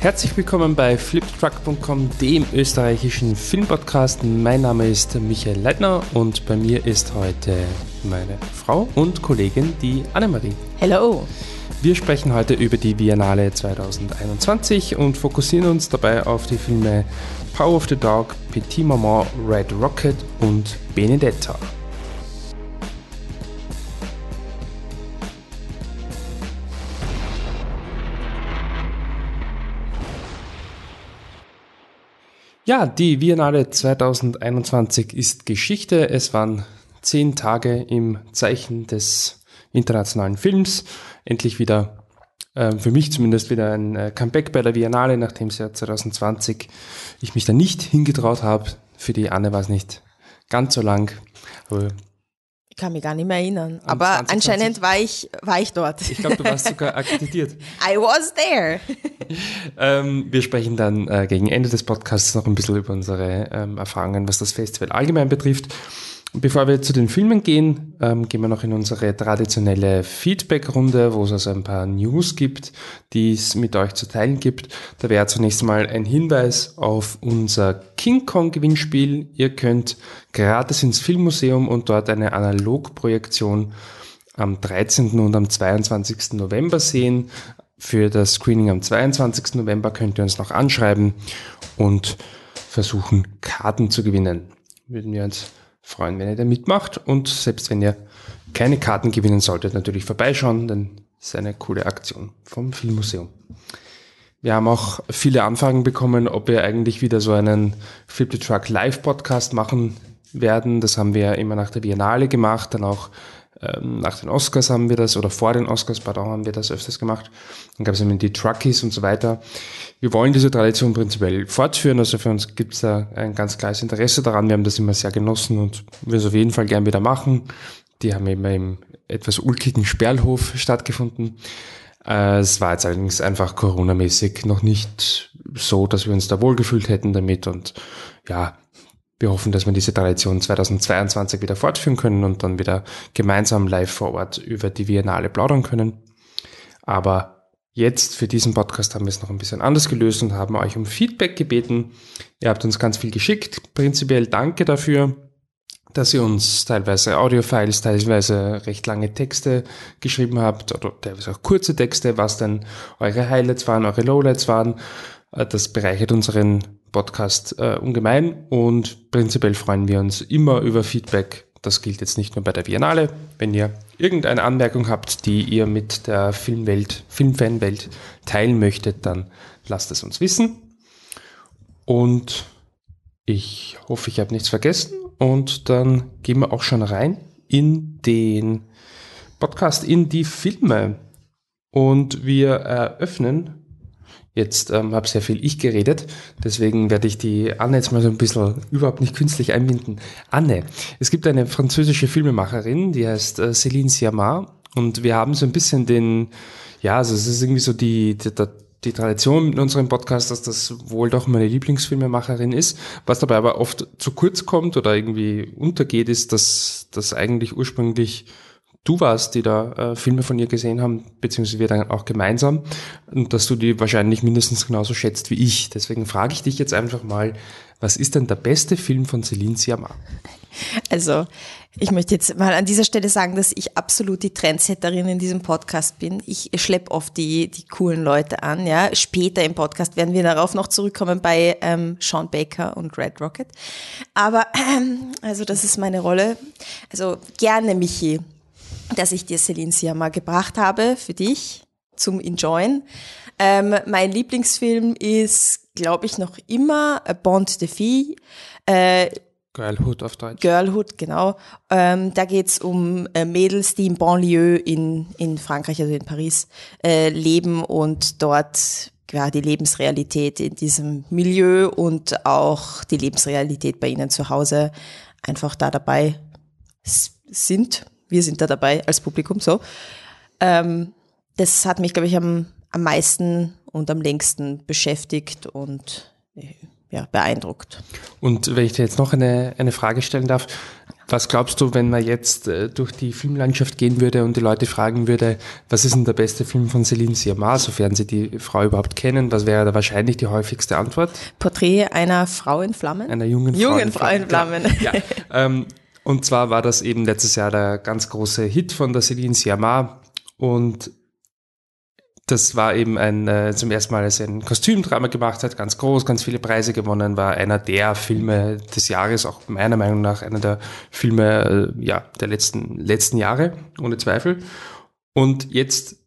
Herzlich willkommen bei fliptruck.com, dem österreichischen Filmpodcast. Mein Name ist Michael Leitner und bei mir ist heute meine Frau und Kollegin, die Annemarie. Hello. Wir sprechen heute über die Biennale 2021 und fokussieren uns dabei auf die Filme Power of the Dog, Petit Maman, Red Rocket und Benedetta. Ja, die Biennale 2021 ist Geschichte. Es waren zehn Tage im Zeichen des internationalen Films. Endlich wieder, äh, für mich zumindest, wieder ein äh, Comeback bei der Biennale, nachdem es ja 2020 ich mich da nicht hingetraut habe. Für die Anne war es nicht ganz so lang. Aber kann mich gar nicht mehr erinnern. Aber 2020. anscheinend war ich, war ich dort. Ich glaube, du warst sogar akkreditiert. I was there. ähm, wir sprechen dann äh, gegen Ende des Podcasts noch ein bisschen über unsere ähm, Erfahrungen, was das Festival allgemein betrifft. Bevor wir zu den Filmen gehen, ähm, gehen wir noch in unsere traditionelle Feedback-Runde, wo es also ein paar News gibt, die es mit euch zu teilen gibt. Da wäre zunächst mal ein Hinweis auf unser King Kong-Gewinnspiel. Ihr könnt gratis ins Filmmuseum und dort eine Analogprojektion am 13. und am 22. November sehen. Für das Screening am 22. November könnt ihr uns noch anschreiben und versuchen, Karten zu gewinnen. Würden wir uns freuen, wenn ihr da mitmacht. Und selbst wenn ihr keine Karten gewinnen solltet, natürlich vorbeischauen, denn es ist eine coole Aktion vom Filmmuseum. Wir haben auch viele Anfragen bekommen, ob wir eigentlich wieder so einen Flip the Truck Live Podcast machen werden. Das haben wir immer nach der Biennale gemacht, dann auch nach den Oscars haben wir das, oder vor den Oscars, pardon, haben wir das öfters gemacht. Dann gab es eben die Truckies und so weiter. Wir wollen diese Tradition prinzipiell fortführen, also für uns gibt es da ein ganz klares Interesse daran. Wir haben das immer sehr genossen und wir es auf jeden Fall gern wieder machen. Die haben eben im etwas ulkigen Sperlhof stattgefunden. Äh, es war jetzt allerdings einfach Corona-mäßig noch nicht so, dass wir uns da wohlgefühlt hätten damit und ja, wir hoffen, dass wir diese Tradition 2022 wieder fortführen können und dann wieder gemeinsam live vor Ort über die Biennale plaudern können. Aber jetzt für diesen Podcast haben wir es noch ein bisschen anders gelöst und haben euch um Feedback gebeten. Ihr habt uns ganz viel geschickt. Prinzipiell danke dafür, dass ihr uns teilweise Audiofiles, teilweise recht lange Texte geschrieben habt oder teilweise auch kurze Texte, was denn eure Highlights waren, eure Lowlights waren. Das bereichert unseren Podcast äh, ungemein und prinzipiell freuen wir uns immer über Feedback. Das gilt jetzt nicht nur bei der Biennale. Wenn ihr irgendeine Anmerkung habt, die ihr mit der Filmwelt, Filmfanwelt teilen möchtet, dann lasst es uns wissen. Und ich hoffe, ich habe nichts vergessen. Und dann gehen wir auch schon rein in den Podcast, in die Filme. Und wir eröffnen Jetzt ähm, habe sehr viel ich geredet, deswegen werde ich die Anne jetzt mal so ein bisschen überhaupt nicht künstlich einbinden. Anne, es gibt eine französische Filmemacherin, die heißt äh, Céline Sciamma und wir haben so ein bisschen den, ja, also es ist irgendwie so die, die, die Tradition in unserem Podcast, dass das wohl doch meine Lieblingsfilmemacherin ist. Was dabei aber oft zu kurz kommt oder irgendwie untergeht, ist, dass das eigentlich ursprünglich du warst, die da äh, Filme von ihr gesehen haben, beziehungsweise wir dann auch gemeinsam, und dass du die wahrscheinlich mindestens genauso schätzt wie ich. Deswegen frage ich dich jetzt einfach mal, was ist denn der beste Film von Celine Sciamma? Also, ich möchte jetzt mal an dieser Stelle sagen, dass ich absolut die Trendsetterin in diesem Podcast bin. Ich schleppe oft die, die coolen Leute an. Ja. Später im Podcast werden wir darauf noch zurückkommen bei ähm, Sean Baker und Red Rocket. Aber, ähm, also das ist meine Rolle. Also gerne, Michi dass ich dir Celine Sciamma gebracht habe für dich zum Enjoyen. Ähm, mein Lieblingsfilm ist, glaube ich, noch immer Bond de Fille. Äh, Girlhood auf Deutsch. Girlhood, genau. Ähm, da geht's um äh, Mädels, die in Banlieue in, in Frankreich, also in Paris, äh, leben und dort ja, die Lebensrealität in diesem Milieu und auch die Lebensrealität bei ihnen zu Hause einfach da dabei sind wir sind da dabei als Publikum so. Ähm, das hat mich, glaube ich, am, am meisten und am längsten beschäftigt und äh, ja, beeindruckt. Und wenn ich dir jetzt noch eine, eine Frage stellen darf, was glaubst du, wenn man jetzt äh, durch die Filmlandschaft gehen würde und die Leute fragen würde, was ist denn der beste Film von Celine Sciamma, sofern sie die Frau überhaupt kennen, was wäre da wahrscheinlich die häufigste Antwort? Porträt einer Frau in Flammen? Einer jungen Frau. Jungen Frau in Flammen. Ja, ähm, und zwar war das eben letztes Jahr der ganz große Hit von der Celine Sciamma und das war eben ein, äh, zum ersten Mal, als er ein Kostümdrama gemacht hat, ganz groß, ganz viele Preise gewonnen, war einer der Filme des Jahres, auch meiner Meinung nach einer der Filme, äh, ja, der letzten, letzten Jahre, ohne Zweifel. Und jetzt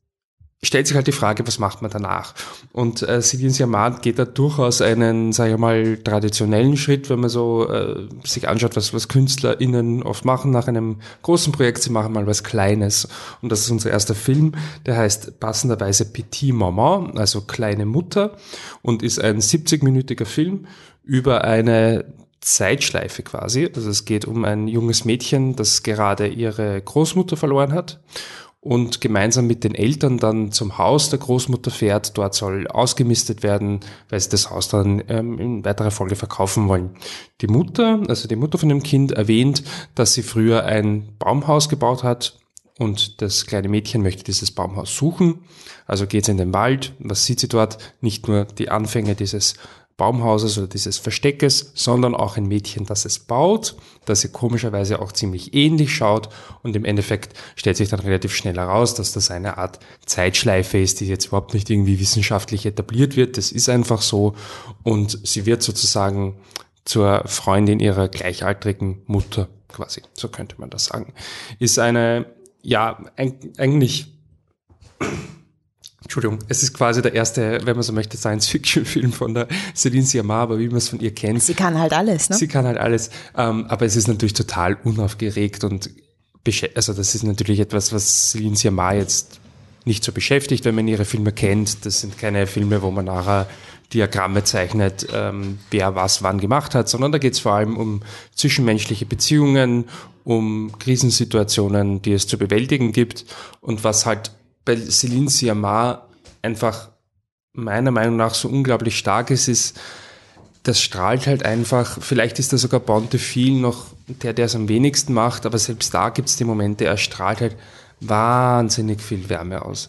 stellt sich halt die Frage, was macht man danach? Und äh, Celine Siamat geht da durchaus einen, sage ich mal, traditionellen Schritt, wenn man so äh, sich anschaut, was, was KünstlerInnen oft machen nach einem großen Projekt, sie machen mal was Kleines. Und das ist unser erster Film, der heißt passenderweise Petit Maman, also kleine Mutter, und ist ein 70-minütiger Film über eine Zeitschleife quasi. Also es geht um ein junges Mädchen, das gerade ihre Großmutter verloren hat und gemeinsam mit den Eltern dann zum Haus der Großmutter fährt. Dort soll ausgemistet werden, weil sie das Haus dann ähm, in weiterer Folge verkaufen wollen. Die Mutter, also die Mutter von dem Kind, erwähnt, dass sie früher ein Baumhaus gebaut hat und das kleine Mädchen möchte dieses Baumhaus suchen. Also geht sie in den Wald. Was sieht sie dort? Nicht nur die Anfänge dieses Baumhauses oder dieses Versteckes, sondern auch ein Mädchen, das es baut, das ihr komischerweise auch ziemlich ähnlich schaut und im Endeffekt stellt sich dann relativ schnell heraus, dass das eine Art Zeitschleife ist, die jetzt überhaupt nicht irgendwie wissenschaftlich etabliert wird. Das ist einfach so und sie wird sozusagen zur Freundin ihrer gleichaltrigen Mutter quasi, so könnte man das sagen. Ist eine, ja, eigentlich Entschuldigung, es ist quasi der erste, wenn man so möchte, Science-Fiction-Film von der Celine Sciamma, aber wie man es von ihr kennt. Sie kann halt alles, ne? Sie kann halt alles, ähm, aber es ist natürlich total unaufgeregt und also das ist natürlich etwas, was Celine Sciamma jetzt nicht so beschäftigt, wenn man ihre Filme kennt. Das sind keine Filme, wo man nachher Diagramme zeichnet, ähm, wer was wann gemacht hat, sondern da geht es vor allem um zwischenmenschliche Beziehungen, um Krisensituationen, die es zu bewältigen gibt und was halt bei Celine Siamar einfach meiner Meinung nach so unglaublich stark ist, ist, das strahlt halt einfach, vielleicht ist da sogar Bontefiel noch der, der es am wenigsten macht, aber selbst da gibt es die Momente, er strahlt halt wahnsinnig viel Wärme aus.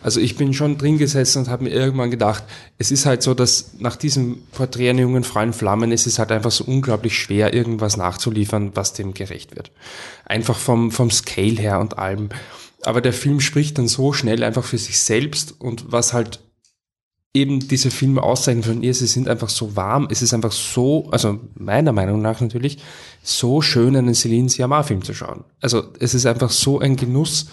Also ich bin schon drin gesessen und habe mir irgendwann gedacht, es ist halt so, dass nach diesem Porträt einer jungen Frau in Flammen ist es halt einfach so unglaublich schwer, irgendwas nachzuliefern, was dem gerecht wird. Einfach vom, vom Scale her und allem. Aber der Film spricht dann so schnell einfach für sich selbst und was halt eben diese Filme auszeichnen von ihr, sie sind einfach so warm, es ist einfach so, also meiner Meinung nach natürlich, so schön einen Celine Sciamma-Film zu schauen. Also es ist einfach so ein Genuss,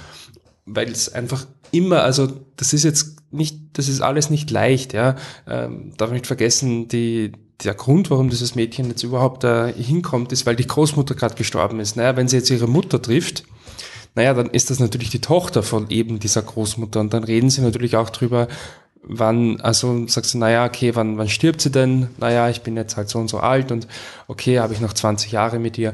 weil es einfach immer, also das ist jetzt nicht, das ist alles nicht leicht, ja. Ähm, darf nicht vergessen, die, der Grund, warum dieses Mädchen jetzt überhaupt da hinkommt, ist, weil die Großmutter gerade gestorben ist. Naja, wenn sie jetzt ihre Mutter trifft, naja, dann ist das natürlich die Tochter von eben dieser Großmutter und dann reden sie natürlich auch drüber, wann, also sagst du, naja, okay, wann, wann stirbt sie denn? Naja, ich bin jetzt halt so und so alt und okay, habe ich noch 20 Jahre mit ihr.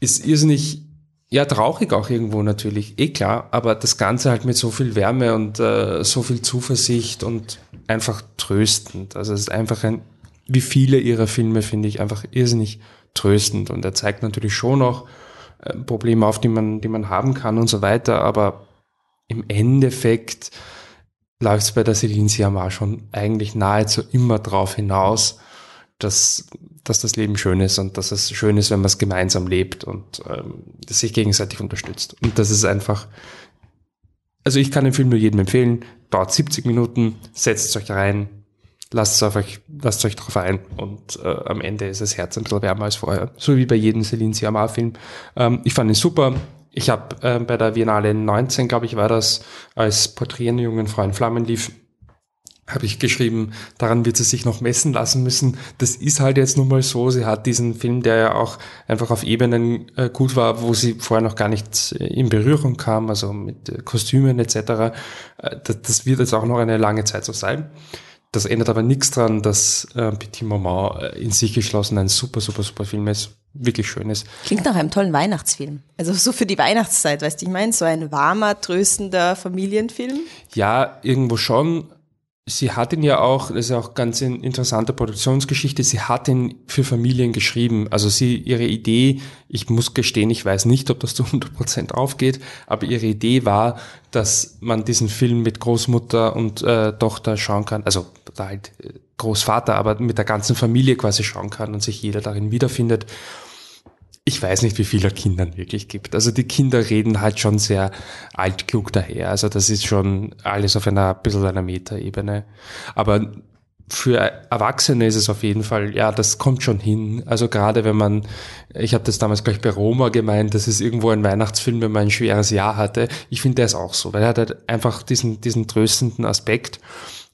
Ist irrsinnig, ja, traurig auch irgendwo natürlich, eh klar, aber das Ganze halt mit so viel Wärme und äh, so viel Zuversicht und einfach tröstend. Also es ist einfach ein, wie viele ihrer Filme finde ich einfach irrsinnig tröstend und er zeigt natürlich schon auch, Probleme auf, die man, die man haben kann und so weiter. Aber im Endeffekt läuft es bei der Celine Siamar schon eigentlich nahezu immer darauf hinaus, dass, dass das Leben schön ist und dass es schön ist, wenn man es gemeinsam lebt und ähm, sich gegenseitig unterstützt. Und das ist einfach, also ich kann den Film nur jedem empfehlen, dauert 70 Minuten, setzt euch rein, lasst euch, lasst euch drauf ein und äh, am Ende ist das Herz ein bisschen wärmer als vorher. So wie bei jedem Celine Sciamma Film. Ähm, ich fand ihn super. Ich habe äh, bei der Biennale 19, glaube ich, war das, als Porträt einer jungen Frau in Flammen lief, habe ich geschrieben, daran wird sie sich noch messen lassen müssen. Das ist halt jetzt nun mal so. Sie hat diesen Film, der ja auch einfach auf Ebenen äh, gut war, wo sie vorher noch gar nicht äh, in Berührung kam, also mit äh, Kostümen etc. Äh, das, das wird jetzt auch noch eine lange Zeit so sein. Das ändert aber nichts daran, dass äh, Petit Maman äh, in sich geschlossen ein super, super, super Film ist. Wirklich schön ist. Klingt nach einem tollen Weihnachtsfilm. Also so für die Weihnachtszeit, weißt du, ich meine, so ein warmer, tröstender Familienfilm. Ja, irgendwo schon. Sie hat ihn ja auch, das ist ja auch ganz eine interessante Produktionsgeschichte, sie hat ihn für Familien geschrieben. Also sie, ihre Idee, ich muss gestehen, ich weiß nicht, ob das zu 100 Prozent aufgeht, aber ihre Idee war, dass man diesen Film mit Großmutter und äh, Tochter schauen kann, also da halt äh, Großvater, aber mit der ganzen Familie quasi schauen kann und sich jeder darin wiederfindet ich weiß nicht, wie viele Kindern wirklich gibt. Also die Kinder reden halt schon sehr altklug daher. Also das ist schon alles auf einer ein bisschen einer Metaebene. Aber für Erwachsene ist es auf jeden Fall, ja, das kommt schon hin. Also gerade wenn man, ich habe das damals gleich bei Roma gemeint, das ist irgendwo ein Weihnachtsfilm, wenn man ein schweres Jahr hatte. Ich finde, ist auch so, weil er hat halt einfach diesen, diesen tröstenden Aspekt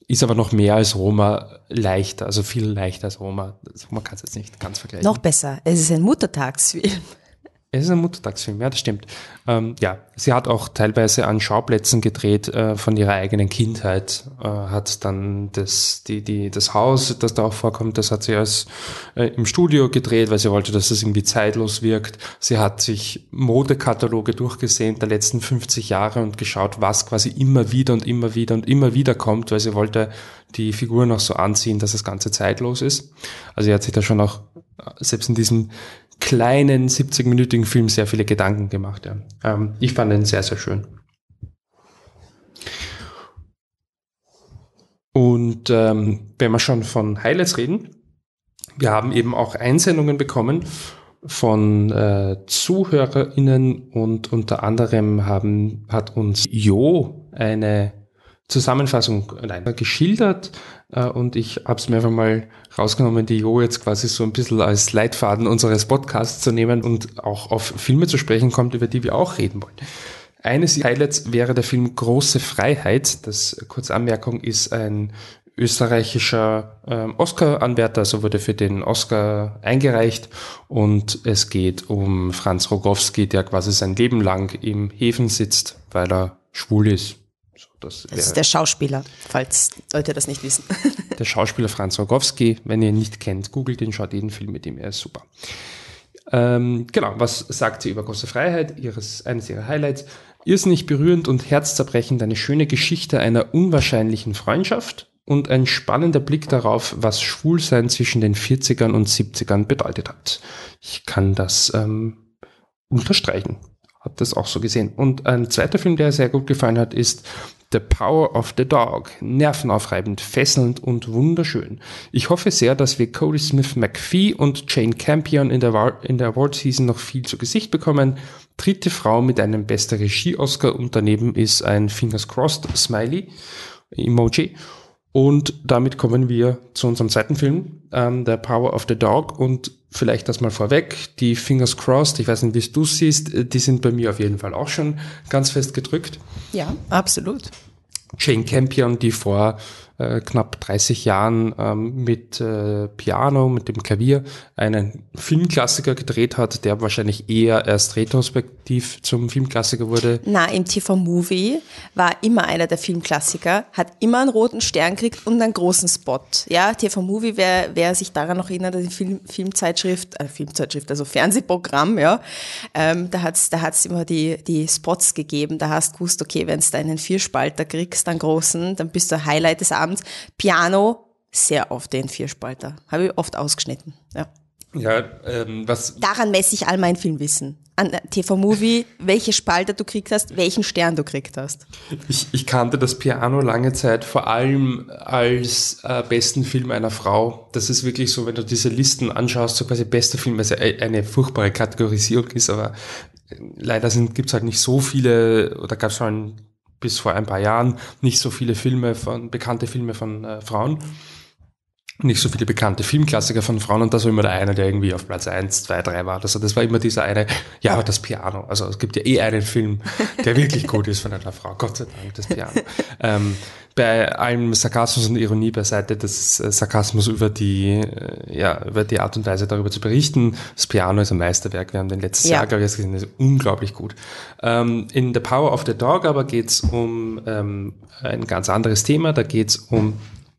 ist aber noch mehr als Roma leichter, also viel leichter als Roma. Man kann es jetzt nicht ganz vergleichen. Noch besser, es ist ein Muttertagsfilm. Es ist ein Muttertagsfilm, ja, das stimmt. Ähm, ja, sie hat auch teilweise an Schauplätzen gedreht äh, von ihrer eigenen Kindheit. Äh, hat dann das, die, die, das Haus, das da auch vorkommt, das hat sie als äh, im Studio gedreht, weil sie wollte, dass es irgendwie zeitlos wirkt. Sie hat sich Modekataloge durchgesehen der letzten 50 Jahre und geschaut, was quasi immer wieder und immer wieder und immer wieder kommt, weil sie wollte die Figuren auch so anziehen, dass das Ganze zeitlos ist. Also sie hat sich da schon auch äh, selbst in diesem kleinen 70-minütigen Film sehr viele Gedanken gemacht. Ja. Ähm, ich fand ihn sehr, sehr schön. Und ähm, wenn wir schon von Highlights reden, wir haben eben auch Einsendungen bekommen von äh, ZuhörerInnen und unter anderem haben, hat uns Jo eine Zusammenfassung nein, geschildert äh, und ich habe es mir einfach mal rausgenommen, die Jo jetzt quasi so ein bisschen als Leitfaden unseres Podcasts zu nehmen und auch auf Filme zu sprechen kommt, über die wir auch reden wollen. Eines Highlights wäre der Film Große Freiheit. Das kurze Anmerkung ist ein österreichischer ähm, Oscar-Anwärter, also wurde für den Oscar eingereicht und es geht um Franz Rogowski, der quasi sein Leben lang im Häfen sitzt, weil er schwul ist das, das ist der Schauspieler, falls Leute das nicht wissen. Der Schauspieler Franz Rogowski, wenn ihr ihn nicht kennt, googelt ihn, schaut jeden Film mit ihm, er ist super. Ähm, genau, was sagt sie über große Freiheit? Ihres, eines ihrer Highlights. Irrsinnig berührend und herzzerbrechend eine schöne Geschichte einer unwahrscheinlichen Freundschaft und ein spannender Blick darauf, was Schwulsein zwischen den 40ern und 70ern bedeutet hat. Ich kann das ähm, unterstreichen. Hab das auch so gesehen. Und ein zweiter Film, der sehr gut gefallen hat, ist The Power of the Dog. Nervenaufreibend, fesselnd und wunderschön. Ich hoffe sehr, dass wir Cody Smith McPhee und Jane Campion in der, in der Award Season noch viel zu Gesicht bekommen. Dritte Frau mit einem bester Regie-Oscar und daneben ist ein Fingers Crossed Smiley Emoji. Und damit kommen wir zu unserem zweiten Film, ähm, The Power of the Dog. Und vielleicht das mal vorweg, die Fingers Crossed, ich weiß nicht, wie du siehst, äh, die sind bei mir auf jeden Fall auch schon ganz fest gedrückt. Ja, absolut. Jane Campion, die vor äh, knapp 30 Jahren ähm, mit äh, Piano, mit dem Klavier einen Filmklassiker gedreht hat, der wahrscheinlich eher erst retrospektiv zum Filmklassiker wurde. Na, im TV-Movie war immer einer der Filmklassiker, hat immer einen roten Stern gekriegt und einen großen Spot. Ja, TV-Movie, wer, wer sich daran noch erinnert, die Film, Filmzeitschrift, äh, Filmzeitschrift, also Fernsehprogramm, ja, ähm, da hat's da hat's immer die, die Spots gegeben, da hast du gewusst, okay, wenn du einen Vierspalter kriegst, einen großen, dann bist du Highlight des Abends abends. Piano, sehr oft den Vierspalter. Habe ich oft ausgeschnitten. Ja. Ja, ähm, was. Daran messe ich all mein Filmwissen. An TV-Movie, welche Spalter du kriegt hast, welchen Stern du kriegt hast. Ich, ich kannte das Piano lange Zeit vor allem als äh, besten Film einer Frau. Das ist wirklich so, wenn du diese Listen anschaust, so quasi bester Film, was ja eine furchtbare Kategorisierung ist, aber äh, leider gibt es halt nicht so viele, oder gab es schon bis vor ein paar Jahren nicht so viele Filme von, bekannte Filme von äh, Frauen. Nicht so viele bekannte Filmklassiker von Frauen und das war immer der eine, der irgendwie auf Platz 1, 2, 3 war. Also das war immer dieser eine, ja, aber das Piano. Also es gibt ja eh einen Film, der wirklich gut ist von einer Frau. Gott sei Dank, das Piano. ähm, bei allem Sarkasmus und Ironie beiseite, das äh, Sarkasmus über die, äh, ja, über die Art und Weise darüber zu berichten. Das Piano ist ein Meisterwerk. Wir haben den letztes ja. Jahr, glaube ich, gesehen, das ist unglaublich gut. Ähm, in The Power of the Dog aber geht es um ähm, ein ganz anderes Thema. Da geht es um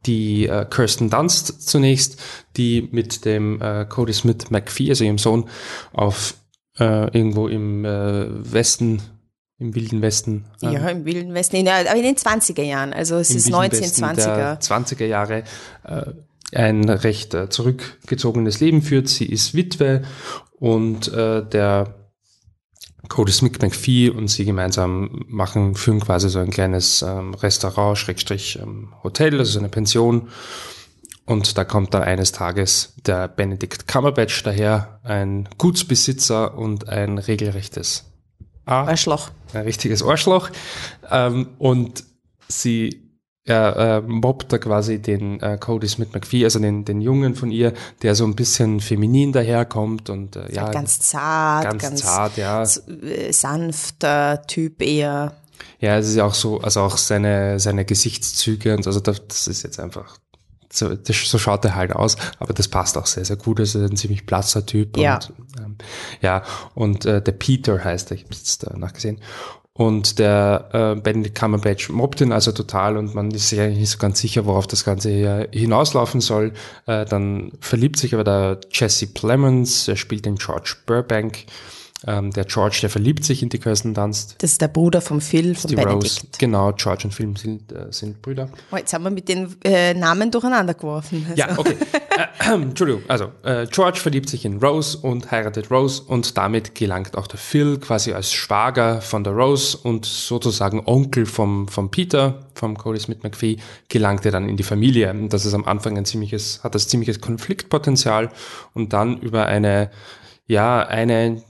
die äh, Kirsten Dunst zunächst, die mit dem äh, Cody Smith McPhee, also ihrem Sohn, auf äh, irgendwo im äh, Westen im Wilden Westen. Ähm, ja, im Wilden Westen, in, aber in den 20er Jahren, also es ist 1920er. 20er Jahre äh, ein recht äh, zurückgezogenes Leben führt. Sie ist Witwe und äh, der Cody Smith McPhee und sie gemeinsam machen, führen quasi so ein kleines ähm, Restaurant, Schrägstrich ähm, Hotel, also so eine Pension. Und da kommt dann eines Tages der Benedict Cumberbatch daher, ein Gutsbesitzer und ein regelrechtes Arschloch. Ein richtiges Arschloch. Ähm, und sie er äh, mobbt da quasi den äh, Cody Smith McPhee, also den, den Jungen von ihr, der so ein bisschen feminin daherkommt und äh, ja. Ganz zart, ganz, ganz zart, ja. Äh, sanfter Typ eher. Ja, es ist ja auch so, also auch seine, seine Gesichtszüge und also das ist jetzt einfach so, das, so schaut er halt aus, aber das passt auch sehr, sehr gut. Also ein ziemlich blasser Typ. Ja. Und, ähm, ja, und äh, der Peter heißt er, ich habe jetzt äh, nachgesehen. Und der äh, Benedict Cumberbatch mobbt ihn also total und man ist sich eigentlich nicht so ganz sicher, worauf das Ganze hier hinauslaufen soll. Äh, dann verliebt sich aber der Jesse Plemons, er spielt den George Burbank. Ähm, der George, der verliebt sich in die Kirsten Dunst. Das ist der Bruder vom Phil, von die Benedict. Rose. Genau, George und Phil sind, äh, sind Brüder. Oh, jetzt haben wir mit den äh, Namen durcheinander geworfen. Also. Ja, okay. äh, Entschuldigung. Also, äh, George verliebt sich in Rose und heiratet Rose und damit gelangt auch der Phil quasi als Schwager von der Rose und sozusagen Onkel vom, vom Peter, vom Cody Smith McPhee, gelangt er dann in die Familie. Das ist am Anfang ein ziemliches, hat das ziemliches Konfliktpotenzial und dann über eine, ja, eine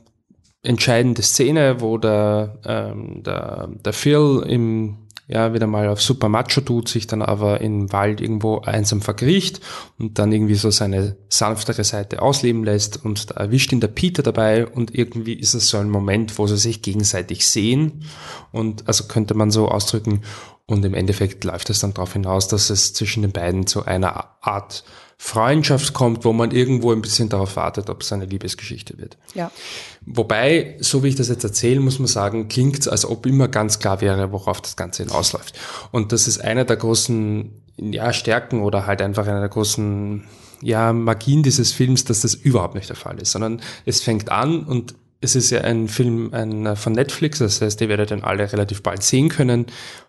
entscheidende Szene, wo der, ähm, der, der Phil im ja, wieder mal auf Super Macho tut, sich dann aber im Wald irgendwo einsam verkriecht und dann irgendwie so seine sanftere Seite ausleben lässt und da erwischt ihn der Peter dabei und irgendwie ist es so ein Moment, wo sie sich gegenseitig sehen und also könnte man so ausdrücken und im Endeffekt läuft es dann darauf hinaus, dass es zwischen den beiden zu einer Art Freundschaft kommt, wo man irgendwo ein bisschen darauf wartet, ob es eine Liebesgeschichte wird. Ja. Wobei, so wie ich das jetzt erzähle, muss man sagen, klingt es, als ob immer ganz klar wäre, worauf das Ganze hinausläuft. Und das ist einer der großen ja, Stärken oder halt einfach einer der großen ja, Magien dieses Films, dass das überhaupt nicht der Fall ist, sondern es fängt an und es ist ja ein Film ein, von Netflix, das heißt, ihr werdet den alle relativ bald sehen können.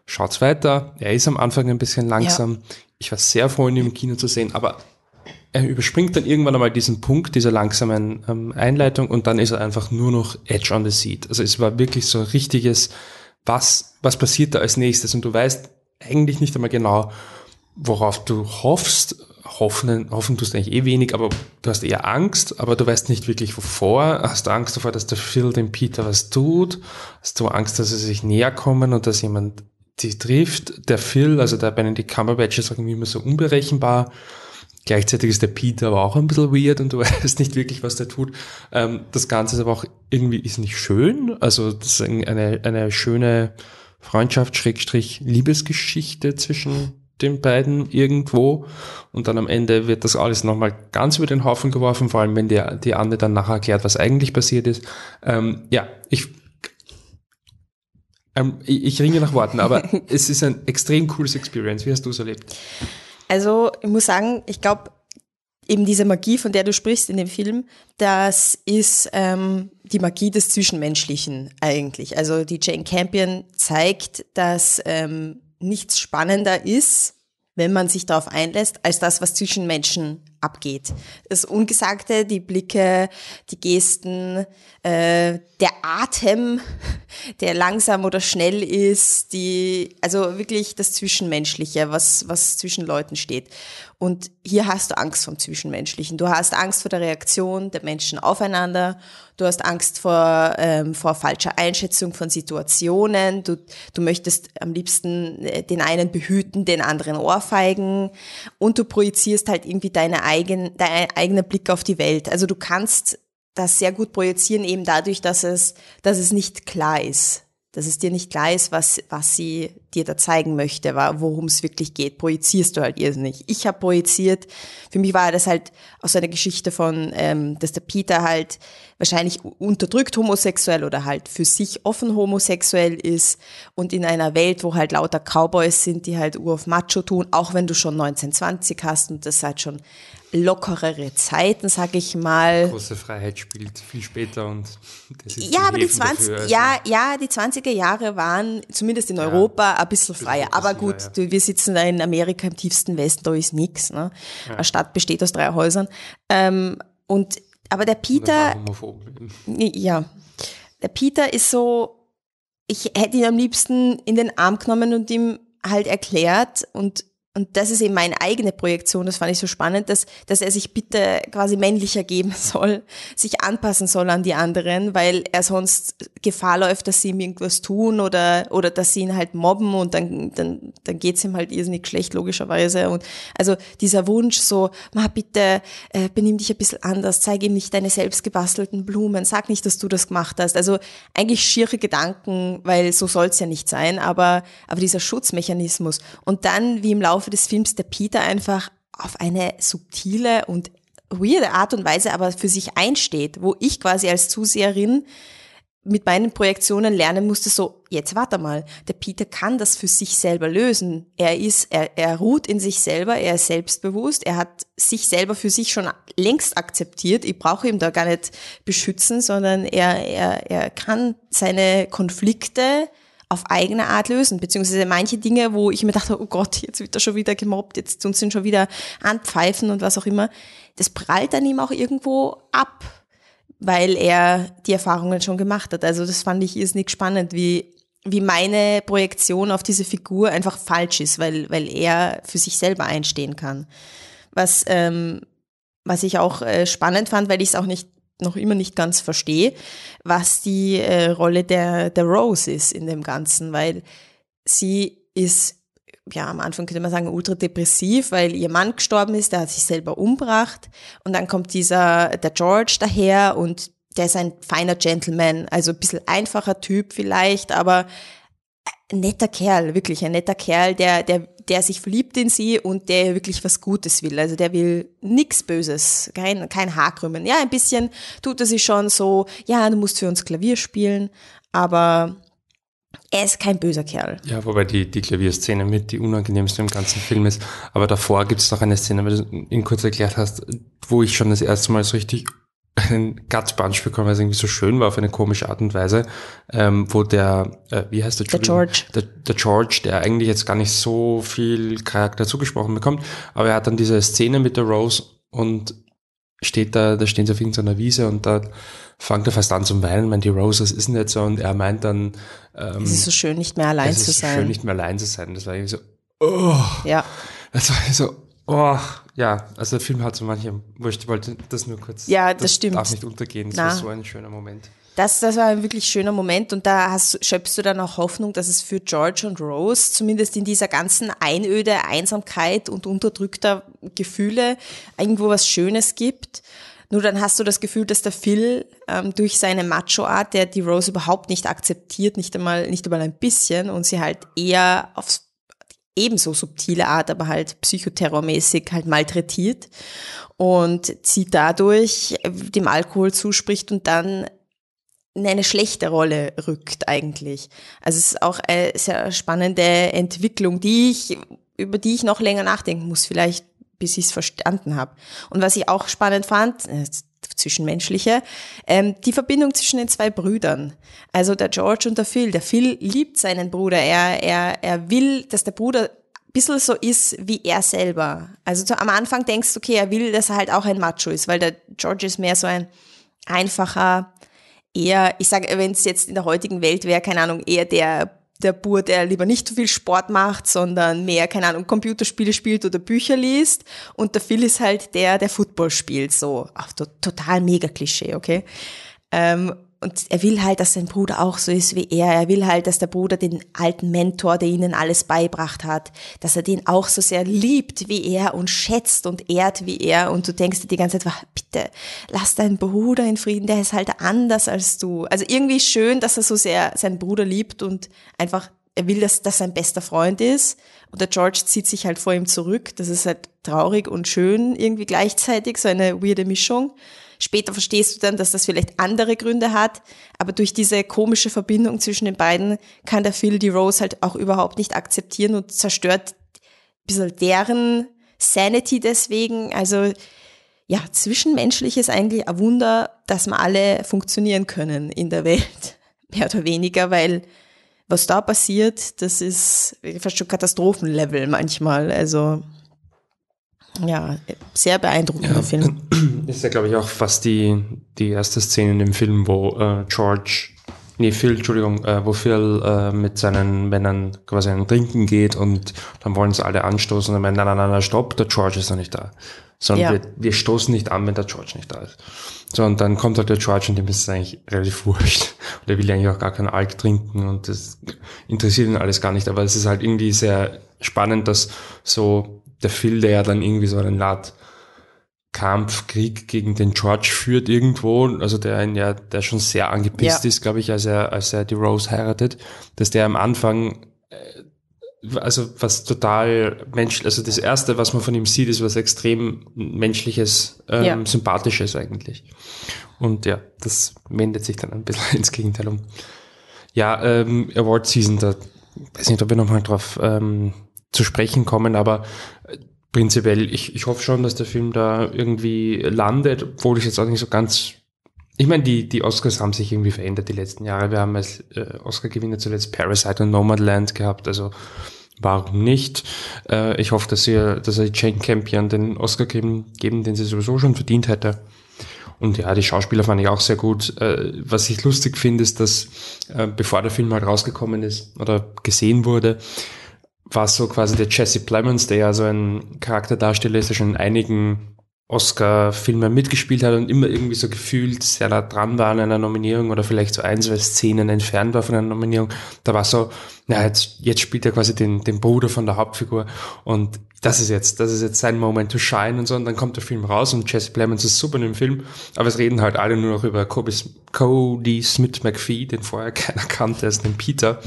Schaut's weiter. Er ist am Anfang ein bisschen langsam. Ja. Ich war sehr froh, ihn im Kino zu sehen, aber er überspringt dann irgendwann einmal diesen Punkt dieser langsamen ähm, Einleitung und dann ist er einfach nur noch Edge on the Seat. Also es war wirklich so ein richtiges, was, was passiert da als nächstes und du weißt eigentlich nicht einmal genau, worauf du hoffst. Hoffen, hoffen tust du eigentlich eh wenig, aber du hast eher Angst, aber du weißt nicht wirklich wovor. Hast du Angst davor, dass der Phil dem Peter was tut? Hast du Angst, dass sie sich näher kommen und dass jemand die trifft? Der Phil, also der Benedict Cumberbatch ist irgendwie immer so unberechenbar. Gleichzeitig ist der Peter aber auch ein bisschen weird und du weißt nicht wirklich, was der tut. Ähm, das Ganze ist aber auch irgendwie ist nicht schön. Also das ist eine, eine schöne Freundschaft, Schrägstrich, Liebesgeschichte zwischen den beiden irgendwo. Und dann am Ende wird das alles nochmal ganz über den Haufen geworfen, vor allem wenn die, die Anne dann nachher erklärt, was eigentlich passiert ist. Ähm, ja, ich, ähm, ich, ich ringe nach Worten, aber es ist ein extrem cooles Experience. Wie hast du es erlebt? Also ich muss sagen, ich glaube, eben diese Magie, von der du sprichst in dem Film, das ist ähm, die Magie des Zwischenmenschlichen eigentlich. Also die Jane Campion zeigt, dass ähm, nichts spannender ist, wenn man sich darauf einlässt, als das, was zwischen Menschen abgeht. Das Ungesagte, die Blicke, die Gesten, äh, der Atem, der langsam oder schnell ist, die, also wirklich das Zwischenmenschliche, was, was zwischen Leuten steht. Und hier hast du Angst vom Zwischenmenschlichen. Du hast Angst vor der Reaktion der Menschen aufeinander. Du hast Angst vor, ähm, vor falscher Einschätzung von Situationen. Du, du möchtest am liebsten äh, den einen behüten, den anderen ohrfeigen. Und du projizierst halt irgendwie deine eigen, deinen eigenen Blick auf die Welt. Also du kannst das sehr gut projizieren, eben dadurch, dass es, dass es nicht klar ist dass es dir nicht klar ist, was, was sie dir da zeigen möchte, worum es wirklich geht, projizierst du halt irrsinnig. Ich habe projiziert, für mich war das halt aus einer Geschichte von, ähm, dass der Peter halt wahrscheinlich unterdrückt homosexuell oder halt für sich offen homosexuell ist und in einer Welt, wo halt lauter Cowboys sind, die halt ur auf Macho tun, auch wenn du schon 1920 hast und das halt schon lockerere Zeiten, sag ich mal. Große Freiheit spielt viel später und das ist ja, aber die 20 dafür, also ja, ja, die 20er Jahre waren zumindest in Europa ja, ein bisschen freier. Aber gut, ja. wir sitzen da in Amerika im tiefsten Westen, da ist nichts. Ne? Eine Stadt besteht aus drei Häusern. Ähm, und aber der Peter, ja, der Peter ist so, ich hätte ihn am liebsten in den Arm genommen und ihm halt erklärt und und das ist eben meine eigene Projektion, das fand ich so spannend, dass, dass er sich bitte quasi männlicher geben soll, sich anpassen soll an die anderen, weil er sonst Gefahr läuft, dass sie ihm irgendwas tun oder, oder dass sie ihn halt mobben und dann, dann, dann geht's ihm halt irrsinnig schlecht, logischerweise. Und also dieser Wunsch so, ma bitte, äh, benimm dich ein bisschen anders, zeig ihm nicht deine selbst gebastelten Blumen, sag nicht, dass du das gemacht hast. Also eigentlich schiere Gedanken, weil so soll's ja nicht sein, aber, aber dieser Schutzmechanismus. Und dann, wie im Laufe Laufe des Films der Peter einfach auf eine subtile und weirde Art und Weise aber für sich einsteht, wo ich quasi als Zuseherin mit meinen Projektionen lernen musste, so, jetzt warte mal, der Peter kann das für sich selber lösen. Er ist, er, er ruht in sich selber, er ist selbstbewusst, er hat sich selber für sich schon längst akzeptiert. Ich brauche ihn da gar nicht beschützen, sondern er, er, er kann seine Konflikte auf eigene Art lösen, beziehungsweise manche Dinge, wo ich mir dachte, oh Gott, jetzt wird er schon wieder gemobbt, jetzt uns sind schon wieder anpfeifen und was auch immer, das prallt dann ihm auch irgendwo ab, weil er die Erfahrungen schon gemacht hat. Also das fand ich irrsinnig spannend, wie wie meine Projektion auf diese Figur einfach falsch ist, weil, weil er für sich selber einstehen kann. Was, ähm, was ich auch äh, spannend fand, weil ich es auch nicht noch immer nicht ganz verstehe, was die äh, Rolle der, der Rose ist in dem Ganzen, weil sie ist, ja, am Anfang könnte man sagen, ultra depressiv, weil ihr Mann gestorben ist, der hat sich selber umgebracht und dann kommt dieser, der George daher und der ist ein feiner Gentleman, also ein bisschen einfacher Typ vielleicht, aber ein netter Kerl, wirklich ein netter Kerl, der, der der sich verliebt in sie und der wirklich was Gutes will. Also der will nichts Böses, kein, kein Haarkrümmen. Ja, ein bisschen tut er sich schon so, ja, du musst für uns Klavier spielen, aber er ist kein böser Kerl. Ja, wobei die, die Klavierszene mit die unangenehmste im ganzen Film ist. Aber davor gibt es noch eine Szene, weil du ihn kurz erklärt hast, wo ich schon das erste Mal so richtig einen Gut Punch bekommen, weil es irgendwie so schön war auf eine komische Art und Weise, ähm, wo der, äh, wie heißt der, der George, der, der, George, der eigentlich jetzt gar nicht so viel Charakter zugesprochen bekommt, aber er hat dann diese Szene mit der Rose und steht da, da stehen sie auf irgendeiner Wiese und da fängt er fast an zum Weinen, meint die Rose, das ist nicht so und er meint dann, ähm, es ist so schön, nicht mehr allein zu sein. Es ist schön, nicht mehr allein zu sein. Das war irgendwie so, oh, ja. Das war so, Oh, ja, also der Film hat so manche, wo ich wollte das nur kurz. Ja, das, das stimmt. darf nicht untergehen, das Na. war so ein schöner Moment. Das, das war ein wirklich schöner Moment und da hast, schöpfst du dann auch Hoffnung, dass es für George und Rose zumindest in dieser ganzen Einöde, Einsamkeit und unterdrückter Gefühle irgendwo was Schönes gibt. Nur dann hast du das Gefühl, dass der Phil ähm, durch seine Macho-Art, der die Rose überhaupt nicht akzeptiert, nicht einmal, nicht einmal ein bisschen und sie halt eher aufs ebenso subtile Art, aber halt psychoterrormäßig halt malträtiert und sie dadurch dem Alkohol zuspricht und dann in eine schlechte Rolle rückt eigentlich. Also es ist auch eine sehr spannende Entwicklung, die ich, über die ich noch länger nachdenken muss, vielleicht bis ich es verstanden habe. Und was ich auch spannend fand, äh, zwischenmenschliche, ähm, die Verbindung zwischen den zwei Brüdern. Also der George und der Phil. Der Phil liebt seinen Bruder. Er, er, er will, dass der Bruder ein bisschen so ist wie er selber. Also zu, am Anfang denkst du, okay, er will, dass er halt auch ein Macho ist, weil der George ist mehr so ein einfacher, eher, ich sage, wenn es jetzt in der heutigen Welt wäre, keine Ahnung, eher der der Bur, der lieber nicht so viel Sport macht, sondern mehr, keine Ahnung, Computerspiele spielt oder Bücher liest. Und der Phil ist halt der, der Football spielt, so. Ach, total mega Klischee, okay? Ähm, und er will halt, dass sein Bruder auch so ist wie er. Er will halt, dass der Bruder den alten Mentor, der ihnen alles beibracht hat, dass er den auch so sehr liebt wie er und schätzt und ehrt wie er. Und du denkst dir die ganze Zeit, bitte, lass deinen Bruder in Frieden, der ist halt anders als du. Also irgendwie schön, dass er so sehr seinen Bruder liebt und einfach, er will, dass das sein bester Freund ist. Und der George zieht sich halt vor ihm zurück. Das ist halt traurig und schön irgendwie gleichzeitig, so eine weirde Mischung. Später verstehst du dann, dass das vielleicht andere Gründe hat, aber durch diese komische Verbindung zwischen den beiden kann der Phil die Rose halt auch überhaupt nicht akzeptieren und zerstört ein bisschen deren Sanity deswegen. Also ja, zwischenmenschlich ist eigentlich ein Wunder, dass wir alle funktionieren können in der Welt, mehr oder weniger, weil was da passiert, das ist fast schon Katastrophenlevel manchmal. Also ja, sehr beeindruckender ja, Film. Das ist ja, glaube ich, auch fast die, die erste Szene in dem Film, wo äh, George, nee, Phil, Entschuldigung, äh, wo Phil äh, mit seinen Männern quasi einen Trinken geht und dann wollen sie alle anstoßen und meinen, nein, nein, nein, stopp, der George ist noch nicht da. Sondern ja. wir, wir stoßen nicht an, wenn der George nicht da ist. So, und dann kommt halt der George und dem ist es eigentlich relativ wurscht. Und er will eigentlich auch gar keinen Alk trinken und das interessiert ihn alles gar nicht. Aber es ist halt irgendwie sehr spannend, dass so der Phil, der ja dann irgendwie so einen Art Kampfkrieg gegen den George führt irgendwo, also der ja, der schon sehr angepisst ja. ist, glaube ich, als er, als er die Rose heiratet, dass der am Anfang äh, also was total menschlich, also das erste, was man von ihm sieht, ist was extrem menschliches, ähm, ja. sympathisches eigentlich. Und ja, das wendet sich dann ein bisschen ins Gegenteil um. Ja, ähm, Award Season, da weiß nicht, ob wir nochmal drauf ähm, zu sprechen kommen, aber prinzipiell, ich, ich hoffe schon, dass der Film da irgendwie landet, obwohl ich jetzt auch nicht so ganz. Ich meine, die, die Oscars haben sich irgendwie verändert die letzten Jahre. Wir haben als äh, Oscar-Gewinner zuletzt Parasite und Nomadland gehabt, also warum nicht? Äh, ich hoffe, dass sie, dass sie Jane Campion den Oscar geben, geben, den sie sowieso schon verdient hätte. Und ja, die Schauspieler fand ich auch sehr gut. Äh, was ich lustig finde, ist, dass äh, bevor der Film halt rausgekommen ist oder gesehen wurde, war so quasi der Jesse Plemons, der ja so ein Charakterdarsteller ist, der schon in einigen Oscar-Filmen mitgespielt hat und immer irgendwie so gefühlt sehr nah dran war an einer Nominierung oder vielleicht so ein, zwei Szenen entfernt war von einer Nominierung. Da war so, na, jetzt, jetzt spielt er quasi den, den Bruder von der Hauptfigur und das ist jetzt, das ist jetzt sein Moment to shine und so und dann kommt der Film raus und Jesse Plemons ist super in dem Film, aber es reden halt alle nur noch über Cody Smith McPhee, den vorher keiner kannte, als den Peter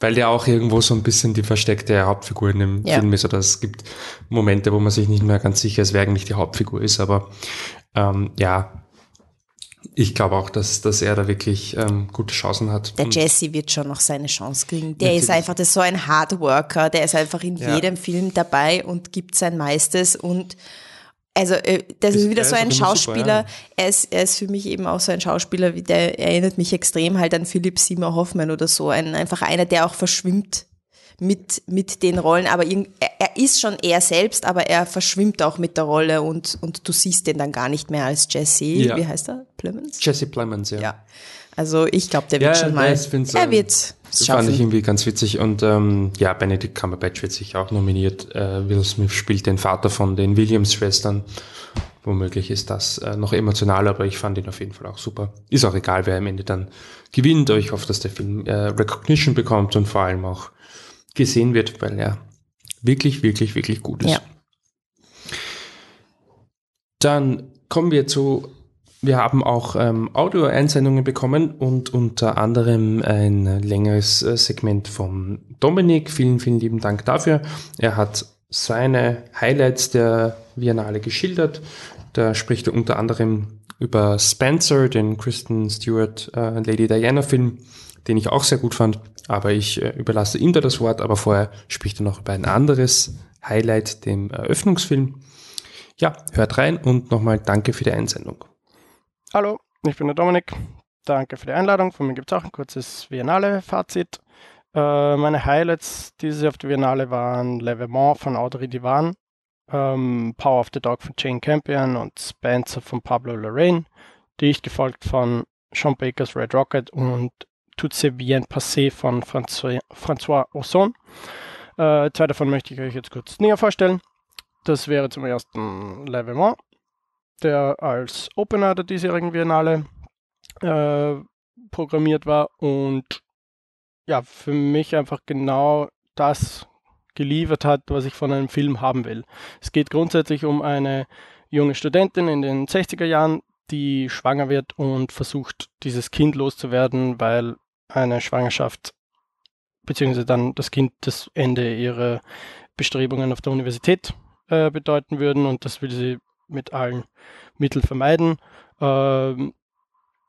weil der auch irgendwo so ein bisschen die versteckte Hauptfigur in dem ja. Film ist. Oder es gibt Momente, wo man sich nicht mehr ganz sicher ist, wer eigentlich die Hauptfigur ist. Aber ähm, ja, ich glaube auch, dass, dass er da wirklich ähm, gute Chancen hat. Der Jesse wird schon noch seine Chance kriegen. Der ist einfach das ist so ein Hardworker, der ist einfach in ja. jedem Film dabei und gibt sein Meistes und also äh, das ist, ist wieder so ein Schauspieler, super, ja. er, ist, er ist für mich eben auch so ein Schauspieler, wie der erinnert mich extrem halt an Philipp Seymour Hoffman oder so, ein, einfach einer, der auch verschwimmt mit, mit den Rollen, aber er, er ist schon er selbst, aber er verschwimmt auch mit der Rolle und, und du siehst den dann gar nicht mehr als Jesse, ja. wie heißt er? Plemons? Jesse Plemons, ja. ja. Also ich glaube, der wird ja, schon mal, er wird das fand ich irgendwie ganz witzig. Und ähm, ja, Benedict Cumberbatch wird sich auch nominiert. Äh, Will Smith spielt den Vater von den Williams-Schwestern. Womöglich ist das äh, noch emotionaler, aber ich fand ihn auf jeden Fall auch super. Ist auch egal, wer am Ende dann gewinnt. Aber ich hoffe, dass der Film äh, Recognition bekommt und vor allem auch gesehen wird, weil er wirklich, wirklich, wirklich gut ist. Ja. Dann kommen wir zu wir haben auch ähm, Audio-Einsendungen bekommen und unter anderem ein längeres äh, Segment vom Dominik. Vielen, vielen lieben Dank dafür. Er hat seine Highlights der Biennale geschildert. Da spricht er unter anderem über Spencer, den Kristen Stewart äh, Lady Diana Film, den ich auch sehr gut fand. Aber ich äh, überlasse ihm da das Wort. Aber vorher spricht er noch über ein anderes Highlight, dem Eröffnungsfilm. Ja, hört rein und nochmal danke für die Einsendung. Hallo, ich bin der Dominik. Danke für die Einladung. Von mir gibt es auch ein kurzes Biennale-Fazit. Äh, meine Highlights dieses Jahr auf der Biennale waren L'Evénement von Audrey Divan, ähm, Power of the Dog von Jane Campion und Spencer von Pablo Lorraine, dicht gefolgt von Sean Bakers Red Rocket und Tout c'est bien passé von François, François. Äh, zwei davon möchte ich euch jetzt kurz näher vorstellen. Das wäre zum ersten L'Evénement der als Opener der diesjährigen Biennale äh, programmiert war und ja, für mich einfach genau das geliefert hat, was ich von einem Film haben will. Es geht grundsätzlich um eine junge Studentin in den 60er Jahren, die schwanger wird und versucht, dieses Kind loszuwerden, weil eine Schwangerschaft beziehungsweise dann das Kind das Ende ihrer Bestrebungen auf der Universität äh, bedeuten würden und das will sie mit allen Mitteln vermeiden. Ähm,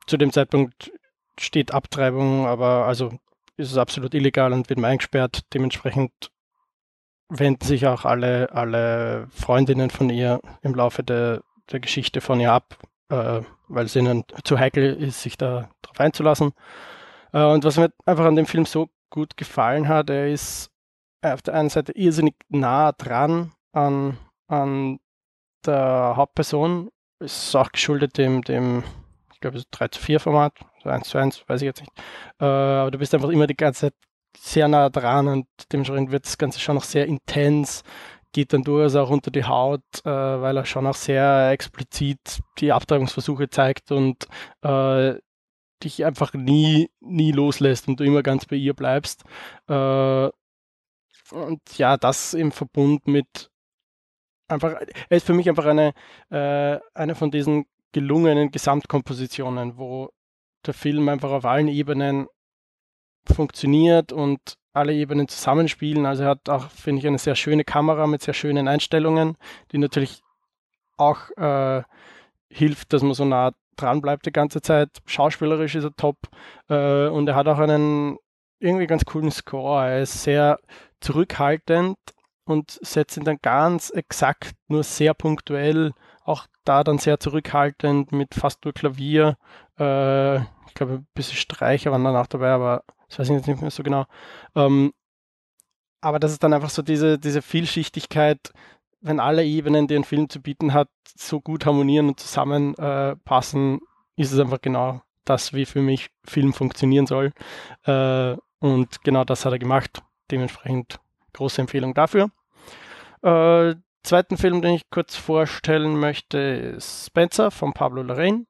zu dem Zeitpunkt steht Abtreibung, aber also ist es absolut illegal und wird man eingesperrt. Dementsprechend wenden sich auch alle, alle Freundinnen von ihr im Laufe der, der Geschichte von ihr ab, äh, weil es ihnen zu heikel ist, sich da drauf einzulassen. Äh, und was mir einfach an dem Film so gut gefallen hat, er ist auf der einen Seite irrsinnig nah dran an, an der Hauptperson. Ist auch geschuldet dem, dem ich glaube, 3 zu 4 Format, 1 zu 1, weiß ich jetzt nicht. Äh, aber du bist einfach immer die ganze Zeit sehr nah dran und dementsprechend wird das Ganze schon noch sehr intens, geht dann durchaus auch unter die Haut, äh, weil er schon auch sehr explizit die Abtreibungsversuche zeigt und äh, dich einfach nie, nie loslässt und du immer ganz bei ihr bleibst. Äh, und ja, das im Verbund mit einfach, er ist für mich einfach eine, äh, eine von diesen gelungenen Gesamtkompositionen, wo der Film einfach auf allen Ebenen funktioniert und alle Ebenen zusammenspielen. Also er hat auch, finde ich, eine sehr schöne Kamera mit sehr schönen Einstellungen, die natürlich auch äh, hilft, dass man so nah dran bleibt die ganze Zeit. Schauspielerisch ist er top äh, und er hat auch einen irgendwie ganz coolen Score. Er ist sehr zurückhaltend und setzt ihn dann ganz exakt, nur sehr punktuell, auch da dann sehr zurückhaltend mit fast nur Klavier. Äh, ich glaube, ein bisschen Streicher waren dann auch dabei, aber das weiß ich jetzt nicht mehr so genau. Ähm, aber das ist dann einfach so diese, diese Vielschichtigkeit, wenn alle Ebenen, die ein Film zu bieten hat, so gut harmonieren und zusammenpassen, äh, ist es einfach genau das, wie für mich Film funktionieren soll. Äh, und genau das hat er gemacht. Dementsprechend große Empfehlung dafür. Äh, zweiten Film, den ich kurz vorstellen möchte, ist Spencer von Pablo Larraín.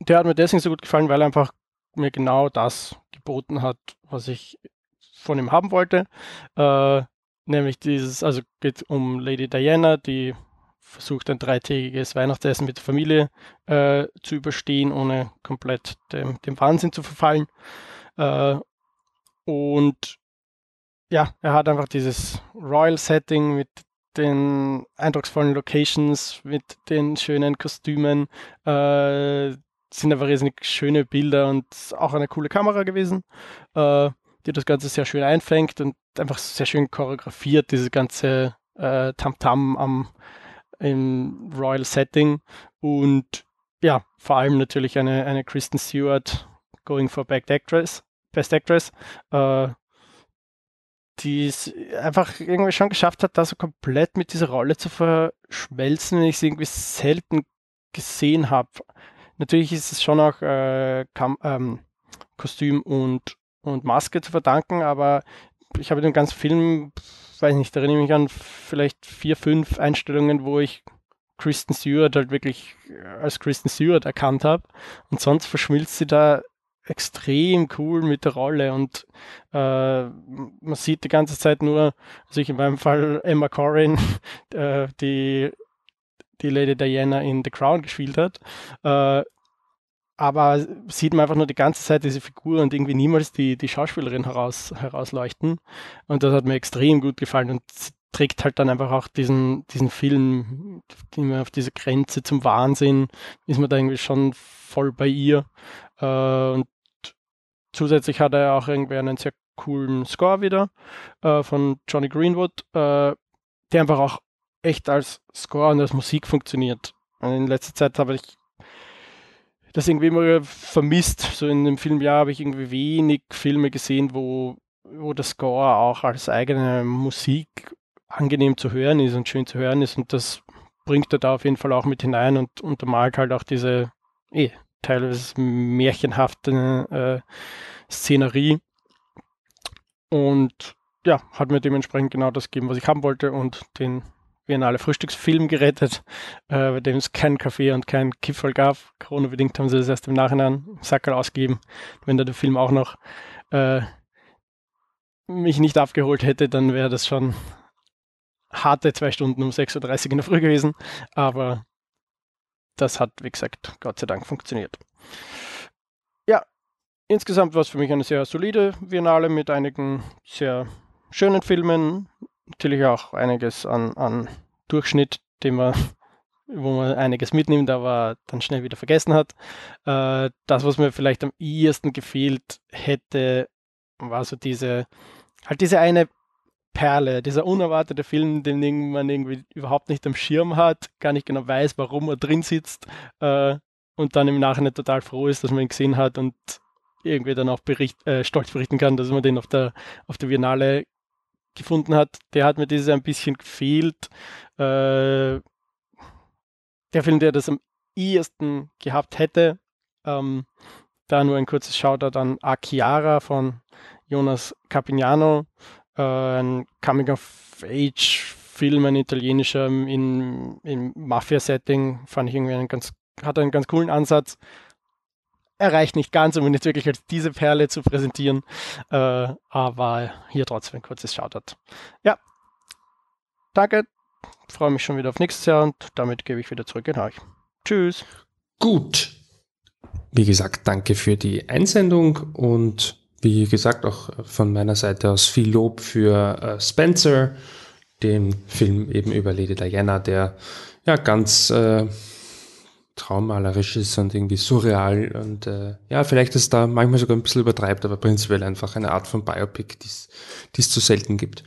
Der hat mir deswegen so gut gefallen, weil er einfach mir genau das geboten hat, was ich von ihm haben wollte. Äh, nämlich dieses, also geht um Lady Diana, die versucht ein dreitägiges Weihnachtsessen mit der Familie äh, zu überstehen, ohne komplett dem, dem Wahnsinn zu verfallen. Äh, und ja, er hat einfach dieses Royal Setting mit den eindrucksvollen Locations, mit den schönen Kostümen. Äh, sind einfach riesig schöne Bilder und auch eine coole Kamera gewesen, äh, die das Ganze sehr schön einfängt und einfach sehr schön choreografiert, diese ganze äh, Tamtam -Tam am im Royal Setting und ja, vor allem natürlich eine, eine Kristen Stewart going for Best Actress, Best Actress, äh, die es einfach irgendwie schon geschafft hat, da so komplett mit dieser Rolle zu verschmelzen, wenn ich sie irgendwie selten gesehen habe. Natürlich ist es schon auch äh, ähm, Kostüm und, und Maske zu verdanken, aber ich habe den ganzen Film, weiß nicht, erinnere mich an vielleicht vier, fünf Einstellungen, wo ich Kristen Stewart halt wirklich als Kristen Stewart erkannt habe. Und sonst verschmilzt sie da extrem cool mit der Rolle und äh, man sieht die ganze Zeit nur, also ich in meinem Fall Emma Corrin, äh, die die Lady Diana in The Crown gespielt hat. Äh, aber sieht man einfach nur die ganze Zeit diese Figur und irgendwie niemals die, die Schauspielerin heraus, herausleuchten. Und das hat mir extrem gut gefallen und trägt halt dann einfach auch diesen, diesen Film immer auf diese Grenze zum Wahnsinn, ist man da irgendwie schon voll bei ihr. Äh, und zusätzlich hat er auch irgendwie einen sehr coolen Score wieder äh, von Johnny Greenwood, äh, der einfach auch echt als Score und als Musik funktioniert. Und in letzter Zeit habe ich das irgendwie immer vermisst. So in dem Filmjahr habe ich irgendwie wenig Filme gesehen, wo, wo der Score auch als eigene Musik angenehm zu hören ist und schön zu hören ist. Und das bringt er da auf jeden Fall auch mit hinein und untermalt halt auch diese eh, teilweise märchenhafte äh, Szenerie. Und ja, hat mir dementsprechend genau das gegeben, was ich haben wollte und den Biennale Frühstücksfilm gerettet, äh, bei dem es keinen Kaffee und keinen Kifferl gab. Corona-bedingt haben sie das erst im Nachhinein im Sackerl ausgegeben. Wenn da der Film auch noch äh, mich nicht abgeholt hätte, dann wäre das schon harte zwei Stunden um 6.30 Uhr in der Früh gewesen. Aber das hat, wie gesagt, Gott sei Dank funktioniert. Ja, insgesamt war es für mich eine sehr solide Biennale mit einigen sehr schönen Filmen, natürlich auch einiges an, an Durchschnitt, den man wo man einiges mitnimmt, aber dann schnell wieder vergessen hat. Äh, das, was mir vielleicht am ehesten gefehlt hätte, war so diese, halt diese eine Perle, dieser unerwartete Film, den man irgendwie überhaupt nicht am Schirm hat, gar nicht genau weiß, warum er drin sitzt äh, und dann im Nachhinein total froh ist, dass man ihn gesehen hat und irgendwie dann auch bericht, äh, stolz berichten kann, dass man den auf der, auf der Biennale gefunden hat. Der hat mir dieses ein bisschen gefehlt. Äh, der Film, der das am ehesten gehabt hätte. Ähm, da nur ein kurzes Shoutout an Akiara von Jonas Capignano, ein Coming-of-Age-Film, ein italienischer in, in Mafia-Setting, fand ich irgendwie einen ganz, hat einen ganz coolen Ansatz. Er reicht nicht ganz, um ihn jetzt wirklich als diese Perle zu präsentieren, äh, aber hier trotzdem ein kurzes Shoutout. Ja, danke, freue mich schon wieder auf nächstes Jahr und damit gebe ich wieder zurück in euch. Tschüss. Gut. Wie gesagt, danke für die Einsendung und wie gesagt auch von meiner Seite aus viel Lob für äh, Spencer, den Film eben über Lady Diana, der ja ganz äh, traummalerisch ist und irgendwie surreal und äh, ja, vielleicht ist da manchmal sogar ein bisschen übertreibt, aber prinzipiell einfach eine Art von Biopic, die es zu selten gibt.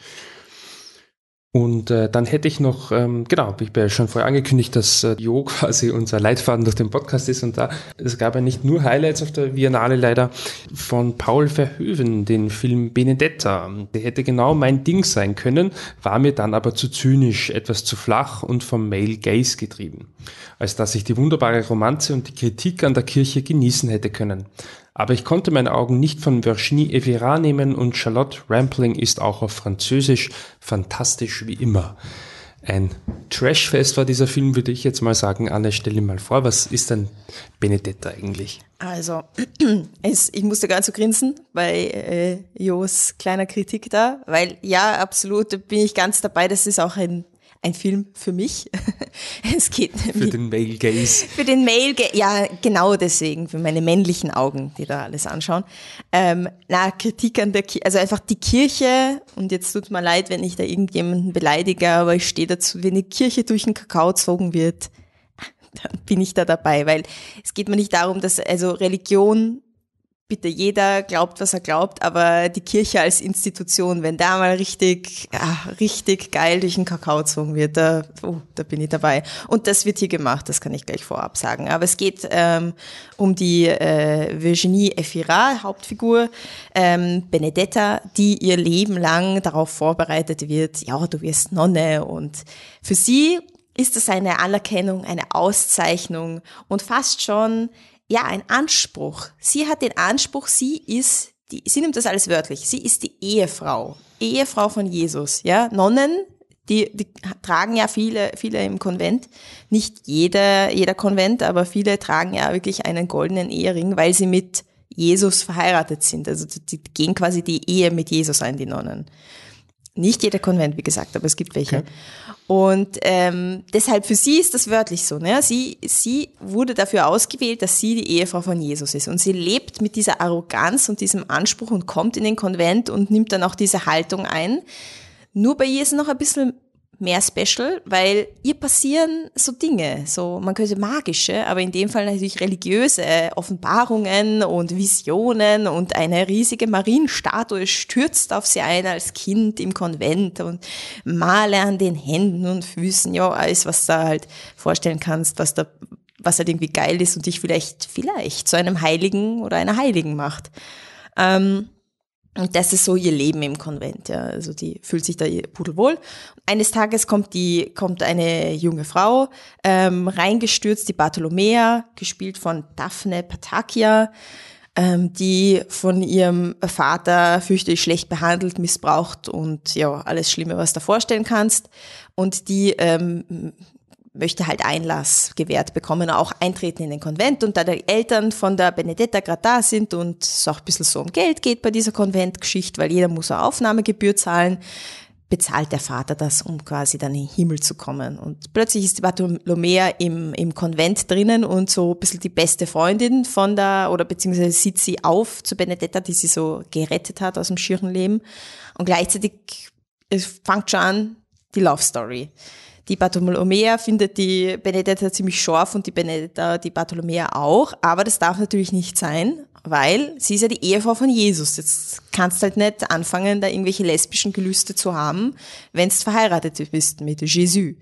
Und äh, dann hätte ich noch, ähm, genau, ich habe ja schon vorher angekündigt, dass äh, Jo quasi unser Leitfaden durch den Podcast ist und da, es gab ja nicht nur Highlights auf der Biennale leider von Paul Verhoeven, den Film Benedetta. Der hätte genau mein Ding sein können, war mir dann aber zu zynisch, etwas zu flach und vom Male Gaze getrieben, als dass ich die wunderbare Romanze und die Kritik an der Kirche genießen hätte können. Aber ich konnte meine Augen nicht von Virginie Evira nehmen und Charlotte Rampling ist auch auf Französisch fantastisch wie immer. Ein Trashfest war dieser Film, würde ich jetzt mal sagen. Anne, stell dir mal vor, was ist denn Benedetta eigentlich? Also, es, ich musste ganz so grinsen bei äh, Jos kleiner Kritik da, weil ja, absolut, bin ich ganz dabei. Das ist auch ein ein Film für mich. es geht für den Male Gaze. Für den Male Gaze, ja, genau deswegen, für meine männlichen Augen, die da alles anschauen. Ähm, na, Kritik an der Kirche, also einfach die Kirche, und jetzt tut mir leid, wenn ich da irgendjemanden beleidige, aber ich stehe dazu, wenn die Kirche durch den Kakao gezogen wird, dann bin ich da dabei, weil es geht mir nicht darum, dass also Religion bitte jeder glaubt, was er glaubt, aber die Kirche als Institution, wenn da mal richtig, ja, richtig geil durch den Kakao gezogen wird, da, oh, da bin ich dabei. Und das wird hier gemacht, das kann ich gleich vorab sagen. Aber es geht ähm, um die äh, Virginie Efira, Hauptfigur, ähm, Benedetta, die ihr Leben lang darauf vorbereitet wird, ja, du wirst Nonne und für sie ist das eine Anerkennung, eine Auszeichnung und fast schon ja, ein Anspruch. Sie hat den Anspruch, sie ist, die, sie nimmt das alles wörtlich, sie ist die Ehefrau, Ehefrau von Jesus, ja. Nonnen, die, die tragen ja viele, viele im Konvent, nicht jeder, jeder Konvent, aber viele tragen ja wirklich einen goldenen Ehering, weil sie mit Jesus verheiratet sind. Also die gehen quasi die Ehe mit Jesus ein, die Nonnen. Nicht jeder Konvent, wie gesagt, aber es gibt welche. Okay. Und ähm, deshalb für sie ist das wörtlich so. Ne? Sie, sie wurde dafür ausgewählt, dass sie die Ehefrau von Jesus ist. Und sie lebt mit dieser Arroganz und diesem Anspruch und kommt in den Konvent und nimmt dann auch diese Haltung ein. Nur bei ihr ist noch ein bisschen mehr special, weil ihr passieren so Dinge, so man könnte magische, aber in dem Fall natürlich religiöse Offenbarungen und Visionen und eine riesige Marienstatue stürzt auf sie ein als Kind im Konvent und male an den Händen und Füßen, ja, alles, was du halt vorstellen kannst, was da was halt irgendwie geil ist und dich vielleicht, vielleicht zu einem Heiligen oder einer Heiligen macht. Ähm, und das ist so ihr Leben im Konvent. Ja. Also die fühlt sich da pudelwohl. Eines Tages kommt die kommt eine junge Frau ähm, reingestürzt, die Bartolomea, gespielt von Daphne Patakia, ähm, die von ihrem Vater fürchterlich schlecht behandelt, missbraucht und ja alles Schlimme, was du dir vorstellen kannst. Und die ähm, möchte halt Einlass gewährt bekommen, auch eintreten in den Konvent. Und da die Eltern von der Benedetta gerade da sind und es auch ein bisschen so um Geld geht bei dieser Konventgeschichte, weil jeder muss eine Aufnahmegebühr zahlen, bezahlt der Vater das, um quasi dann in den Himmel zu kommen. Und plötzlich ist Bartolomea im, im Konvent drinnen und so ein bisschen die beste Freundin von der, oder beziehungsweise sitzt sie auf zu Benedetta, die sie so gerettet hat aus dem schieren Leben. Und gleichzeitig es fängt schon an die Love Story Die Bartolomea findet die Benedetta ziemlich scharf und die Benedetta die Bartolomea auch, aber das darf natürlich nicht sein, weil sie ist ja die Ehefrau von Jesus. Jetzt kannst halt nicht anfangen, da irgendwelche lesbischen Gelüste zu haben, wenn du verheiratet bist mit Jesus.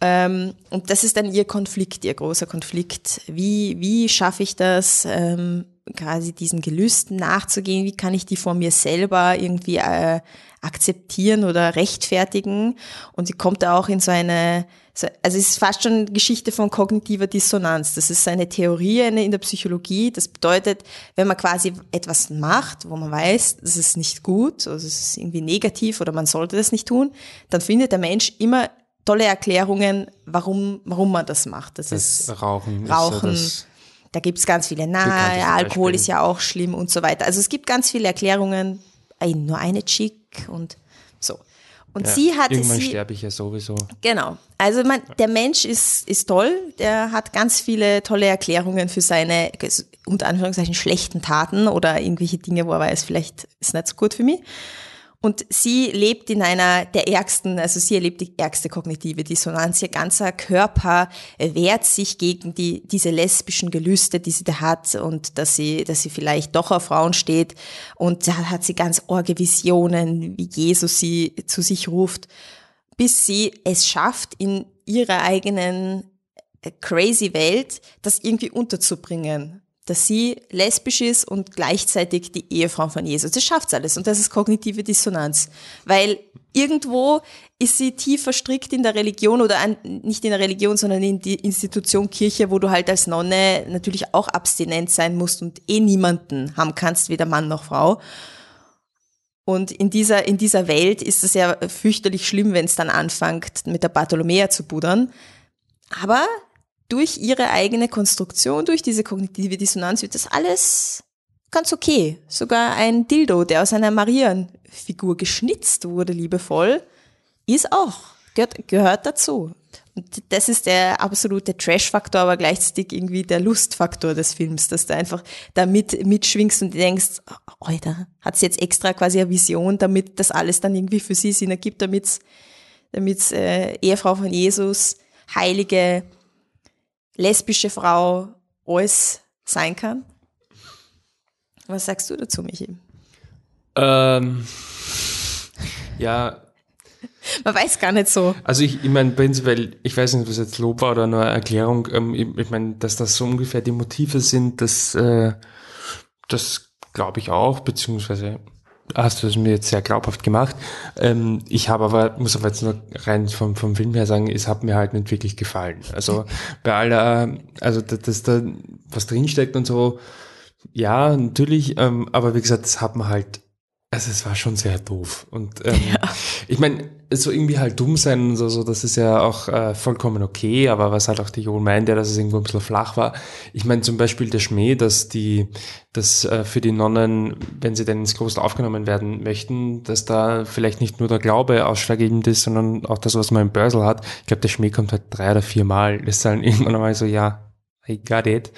Ähm, und das ist dann ihr Konflikt, ihr großer Konflikt. Wie, wie schaffe ich das, ähm, quasi diesen Gelüsten nachzugehen? Wie kann ich die vor mir selber irgendwie äh, akzeptieren oder rechtfertigen? Und sie kommt da auch in so eine, so, also es ist fast schon Geschichte von kognitiver Dissonanz. Das ist eine Theorie eine in der Psychologie. Das bedeutet, wenn man quasi etwas macht, wo man weiß, das ist nicht gut, also es ist irgendwie negativ oder man sollte das nicht tun, dann findet der Mensch immer tolle Erklärungen, warum, warum man das macht. Das, Das ist Rauchen. Rauchen. Ist da gibt's ganz viele, na, Alkohol ist ja auch schlimm und so weiter. Also es gibt ganz viele Erklärungen, ey, nur eine Chick und so. Und ja, sie hat Irgendwann sie, sterbe ich ja sowieso. Genau. Also man, der Mensch ist, ist toll, der hat ganz viele tolle Erklärungen für seine, unter Anführungszeichen, schlechten Taten oder irgendwelche Dinge, wo er weiß, vielleicht ist nicht so gut für mich. Und sie lebt in einer der ärgsten, also sie erlebt die ärgste kognitive Dissonanz. Ihr ganzer Körper wehrt sich gegen die, diese lesbischen Gelüste, die sie da hat und dass sie, dass sie vielleicht doch auf Frauen steht. Und da hat sie ganz orge Visionen, wie Jesus sie zu sich ruft, bis sie es schafft, in ihrer eigenen crazy Welt das irgendwie unterzubringen dass sie lesbisch ist und gleichzeitig die Ehefrau von Jesus. Das schafft alles und das ist kognitive Dissonanz, weil irgendwo ist sie tief verstrickt in der Religion oder an, nicht in der Religion, sondern in die Institution Kirche, wo du halt als Nonne natürlich auch abstinent sein musst und eh niemanden haben kannst, weder Mann noch Frau. Und in dieser, in dieser Welt ist es ja fürchterlich schlimm, wenn es dann anfängt, mit der Bartholomea zu pudern. Aber durch ihre eigene Konstruktion, durch diese kognitive Dissonanz wird das alles ganz okay. Sogar ein Dildo, der aus einer Marienfigur geschnitzt wurde, liebevoll, ist auch, gehört, gehört dazu. Und das ist der absolute Trash-Faktor, aber gleichzeitig irgendwie der Lustfaktor des Films, dass du einfach da mit, mitschwingst und denkst, oh, Alter, hat sie jetzt extra quasi eine Vision, damit das alles dann irgendwie für sie Sinn ergibt, damit damit äh, Ehefrau von Jesus, heilige, lesbische Frau alles sein kann? Was sagst du dazu, Michi? Ähm, ja, Man weiß gar nicht so. also ich, ich meine prinzipiell, ich weiß nicht, was jetzt Lob war oder nur eine Erklärung, ähm, ich, ich meine, dass das so ungefähr die Motive sind, das, äh, das glaube ich auch, beziehungsweise hast du es mir jetzt sehr glaubhaft gemacht. Ähm, ich habe aber, muss aber jetzt nur rein vom, vom Film her sagen, es hat mir halt nicht wirklich gefallen. Also bei aller, also dass, dass da was drinsteckt und so, ja, natürlich, ähm, aber wie gesagt, das hat man halt, also es war schon sehr doof. Und ähm, ich meine, so irgendwie halt dumm sein und so, so das ist ja auch äh, vollkommen okay, aber was halt auch die Jo meint, ja, dass es irgendwo ein bisschen flach war. Ich meine zum Beispiel der Schmäh, dass die, dass äh, für die Nonnen, wenn sie denn ins Kloster aufgenommen werden möchten, dass da vielleicht nicht nur der Glaube ausschlaggebend ist, sondern auch das, was man im Börsel hat. Ich glaube, der Schmäh kommt halt drei oder vier Mal. Das ist dann irgendwann einmal so, ja, I got it.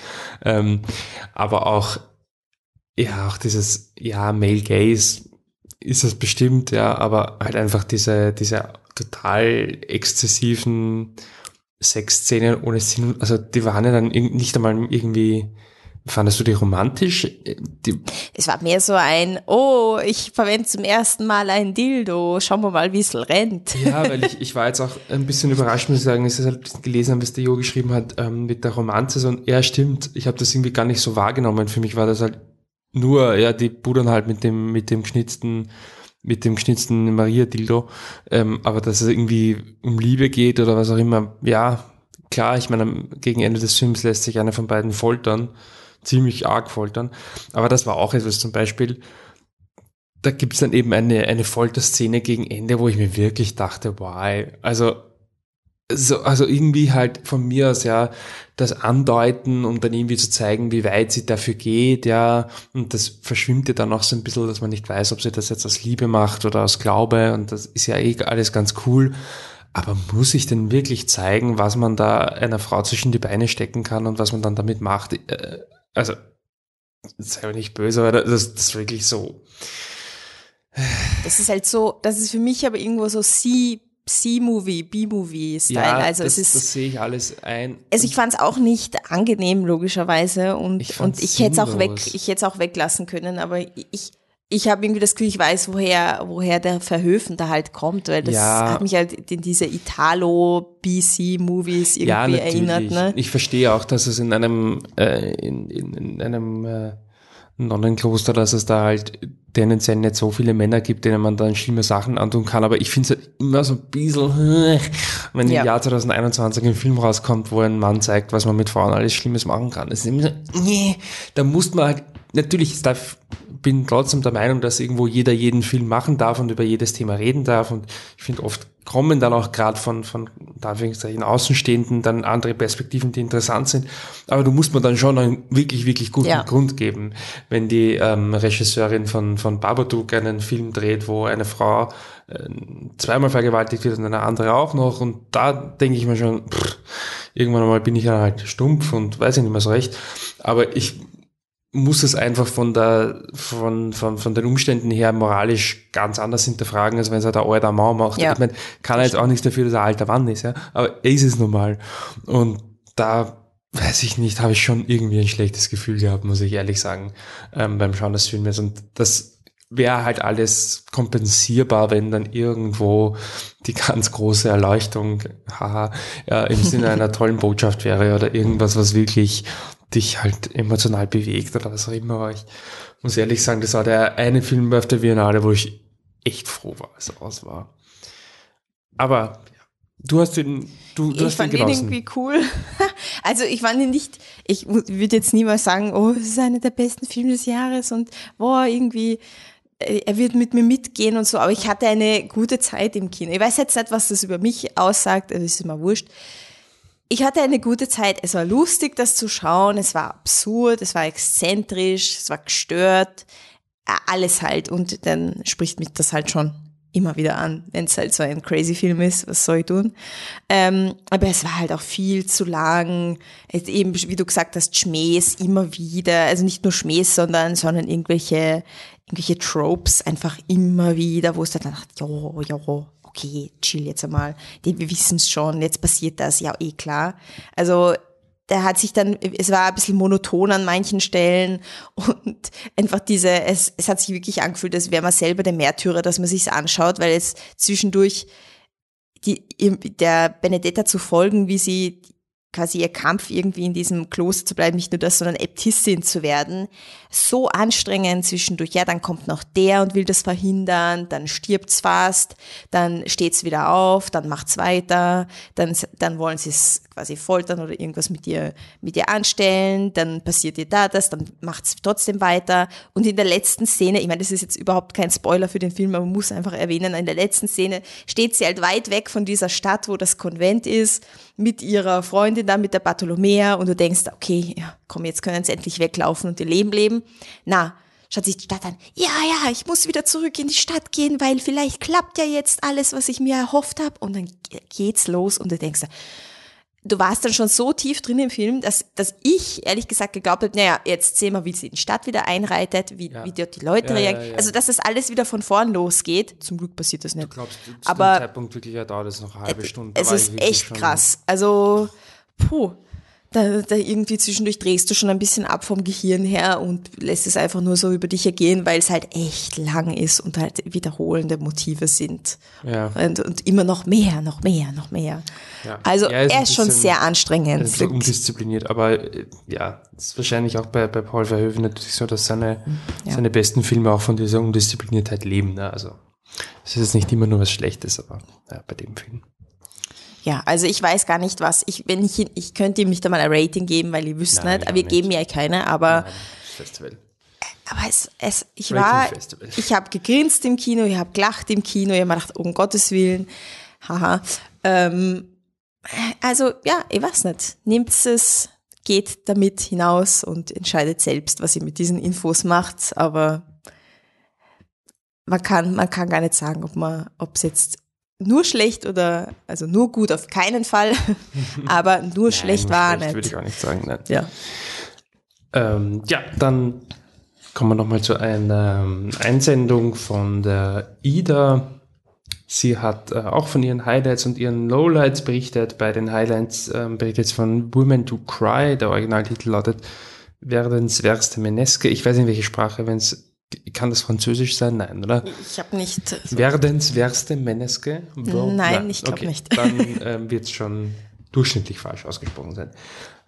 Ähm, aber auch, ja, auch dieses, ja, Male Gaze ist es bestimmt, ja, aber halt einfach diese, diese total exzessiven Sexszenen ohne Sinn, also die waren ja dann nicht einmal irgendwie, fandest du die romantisch? Die, Es war mehr so ein, oh, ich verwende zum ersten Mal ein Dildo, schauen wir mal, wie es rennt. ja, weil ich, ich war jetzt auch ein bisschen überrascht, muss ich sagen, dass ich halt gelesen habe, was der Jo geschrieben hat, ähm, mit der Romanze, so, und ja, stimmt, ich habe das irgendwie gar nicht so wahrgenommen, für mich war das halt nur, ja, die pudern halt mit dem, mit dem geschnitzten, mit dem geschnitzten Maria-Dildo, ähm, aber dass es irgendwie um Liebe geht oder was auch immer, ja, klar, ich meine, gegen Ende des Films lässt sich einer von beiden foltern, ziemlich arg foltern, aber das war auch etwas zum Beispiel, da gibt's dann eben eine, eine Folterszene gegen Ende, wo ich mir wirklich dachte, why, also so, also irgendwie halt von mir aus ja das andeuten, um dann irgendwie zu zeigen, wie weit sie dafür geht, ja, und das verschwimmt ja dann auch so ein bisschen, dass man nicht weiß, ob sie das jetzt aus Liebe macht oder aus Glaube und das ist ja eh alles ganz cool. Aber muss ich denn wirklich zeigen, was man da einer Frau zwischen die Beine stecken kann und was man dann damit macht? Äh, Also, sei aber nicht böse, aber das, das ist wirklich so. Das ist halt so, das ist für mich aber irgendwo so, sie C-Movie, B-Movie-Style. Ja, also das, es ist. das sehe ich alles ein. Also ich fand es auch nicht angenehm, logischerweise. Und Ich und ich hätte es auch weg, ich hätte auch weglassen können, aber ich, ich habe irgendwie das Gefühl, ich weiß, woher, woher der Verhöfen da halt kommt, weil das Ja. hat mich halt in diese Italo-BC-Movies irgendwie ja, erinnert. Ne? Ich verstehe auch, dass es in einem, äh, in, in, in einem äh, Nonnenkloster, dass es da halt tendenziell nicht so viele Männer gibt, denen man dann schlimme Sachen antun kann. Aber ich finde es halt immer so ein bisschen, wenn Ja. im Jahr 2021 ein Film rauskommt, wo ein Mann zeigt, was man mit Frauen alles Schlimmes machen kann. Es ist immer so, nee, da muss man halt, natürlich, darf, bin trotzdem der Meinung, dass irgendwo jeder jeden Film machen darf und über jedes Thema reden darf. Und ich finde, oft kommen dann auch gerade von, von da Anführungszeichen Außenstehenden dann andere Perspektiven, die interessant sind. Aber du musst mir dann schon einen wirklich, wirklich guten Ja. Grund geben, wenn die ähm, Regisseurin von, von Babadook einen Film dreht, wo eine Frau äh, zweimal vergewaltigt wird und eine andere auch noch. Und da denke ich mir schon, pff, irgendwann einmal bin ich ja halt stumpf und weiß ich nicht mehr so recht. Aber ich muss es einfach von der, von, von, von den Umständen her moralisch ganz anders hinterfragen, als wenn es halt ein alter Mann macht. Ja. Ich meine, kann er jetzt auch nichts dafür, dass er ein alter Mann ist, ja. Aber er ist es nun mal. Und da weiß ich nicht, habe ich schon irgendwie ein schlechtes Gefühl gehabt, muss ich ehrlich sagen, ähm, beim Schauen des Filmes. Und das wäre halt alles kompensierbar, wenn dann irgendwo die ganz große Erleuchtung, haha, ja, im Sinne einer tollen Botschaft wäre oder irgendwas, was wirklich dich halt emotional bewegt oder was auch immer. Aber ich muss ehrlich sagen, das war der eine Film auf der Biennale, wo ich echt froh war, als er aus war. Aber du hast den, du, du Ich hast fand ihn genossen. irgendwie cool. Also ich fand ihn nicht, ich würde jetzt niemals sagen, oh, es ist einer der besten Filme des Jahres und boah, irgendwie, äh, er wird mit mir mitgehen und so, aber ich hatte eine gute Zeit im Kino. Ich weiß jetzt nicht, was das über mich aussagt, also ist immer wurscht. Ich hatte eine gute Zeit. Es war lustig, das zu schauen. Es war absurd, es war exzentrisch, es war gestört. Alles halt. Und dann spricht mich das halt schon immer wieder an, wenn es halt so ein crazy Film ist. Was soll ich tun? Ähm, aber es war halt auch viel zu lang. Es eben, wie du gesagt hast, Schmähs immer wieder. Also nicht nur Schmähs, sondern, sondern irgendwelche, irgendwelche Tropes einfach immer wieder, wo es dann dachte, jo, jo, okay, chill jetzt einmal. Die, wir wissen es schon, jetzt passiert das, ja, eh klar. Also der hat sich dann, es war ein bisschen monoton an manchen Stellen und einfach diese, es, es hat sich wirklich angefühlt, als wäre man selber der Märtyrer, dass man sich's anschaut, weil es zwischendurch die, der Benedetta zu folgen, wie sie quasi ihr Kampf irgendwie in diesem Kloster zu bleiben, nicht nur das, sondern Äbtissin zu werden, so anstrengend zwischendurch. Ja, dann kommt noch der und will das verhindern, dann stirbt's fast, dann steht's wieder auf, dann macht's weiter, dann, dann wollen sie es quasi foltern oder irgendwas mit ihr, mit ihr anstellen, dann passiert ihr da das, dann macht's trotzdem weiter. Und in der letzten Szene, ich meine, das ist jetzt überhaupt kein Spoiler für den Film, aber man muss einfach erwähnen, in der letzten Szene steht sie halt weit weg von dieser Stadt, wo das Konvent ist, mit ihrer Freundin da, mit der Bartholomea und du denkst, okay, ja, komm, jetzt können sie endlich weglaufen und ihr Leben leben. Na, schaut sich die Stadt an. Ja, ja, ich muss wieder zurück in die Stadt gehen, weil vielleicht klappt ja jetzt alles, was ich mir erhofft habe. Und dann geht's los und du denkst, du warst dann schon so tief drin im Film, dass, dass ich ehrlich gesagt geglaubt habe, naja, jetzt sehen wir, wie sie in die Stadt wieder einreitet, wie, Ja. wie dort die Leute Ja, reagieren. ja. Also, dass das alles wieder von vorn losgeht. Zum Glück passiert das nicht. Glaubst du, zu Aber- dem Zeitpunkt wirklich ja, dauert es noch eine halbe Stunde. Da Es ist echt krass. Also, puh. Da, da irgendwie zwischendurch drehst du schon ein bisschen ab vom Gehirn her und lässt es einfach nur so über dich ergehen, weil es halt echt lang ist und halt wiederholende Motive sind. Ja. Und, und immer noch mehr, noch mehr, noch mehr. Ja. Also Ja, ist er ist schon sehr anstrengend. Ein bisschen undiszipliniert, aber äh, ja, das ist wahrscheinlich auch bei, bei Paul Verhoeven natürlich so, dass seine, Ja. seine besten Filme auch von dieser Undiszipliniertheit leben. Ne? Also es ist jetzt nicht immer nur was Schlechtes, aber ja, bei dem Film. Ja, also ich weiß gar nicht was. Ich, wenn ich, ich könnte ihm nicht einmal ein Rating geben, weil ihr wüsst Nein, nicht, ich aber wir auch geben nicht. ja keine, aber Nein, Festival. Aber es, es, ich Rating war, Festival. ich habe gegrinst im Kino, ich habe gelacht im Kino, ich habe mir gedacht, um Gottes Willen, haha. Ähm, also ja, ich weiß nicht. Nehmt es, geht damit hinaus und entscheidet selbst, was ihr mit diesen Infos macht. Aber man kann, man kann gar nicht sagen, ob man, ob es jetzt nur schlecht oder also nur gut auf keinen Fall, aber nur schlecht Nein, war schlecht Würde nicht. ich auch nicht sagen. Nein. Ja. Ähm, ja, dann kommen wir nochmal zu einer ähm, Einsendung von der Ida Sie hat äh, auch von ihren Highlights und ihren Lowlights berichtet. Bei den Highlights ähm, berichtet sie von Women to Cry. Der Originaltitel lautet Werdens Werste Meneske. Ich weiß nicht, welche Sprache, wenn es kann das Französisch sein? Nein, oder? Ich habe nicht. So Werdens Werste Meneske? Nein, Nein, ich glaube okay. nicht. Dann ähm, wird es schon durchschnittlich falsch ausgesprochen sein.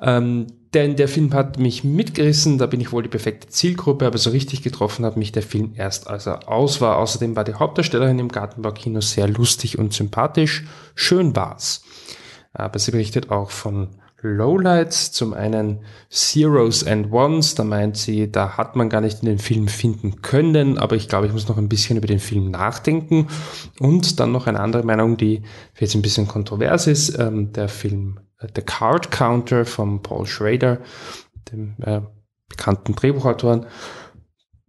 Ähm, denn der Film hat mich mitgerissen, da bin ich wohl die perfekte Zielgruppe, aber so richtig getroffen hat mich der Film erst, als er aus war. Außerdem war die Hauptdarstellerin im Gartenbaukino sehr lustig und sympathisch. Schön war's. Aber sie berichtet auch von Lowlights. Zum einen Zeros and Ones, da meint sie, da hat man gar nicht in den Film finden können, aber ich glaube, ich muss noch ein bisschen über den Film nachdenken. Und dann noch eine andere Meinung, die jetzt ein bisschen kontrovers ist, ähm, der Film äh, The Card Counter von Paul Schrader, dem äh, bekannten Drehbuchautoren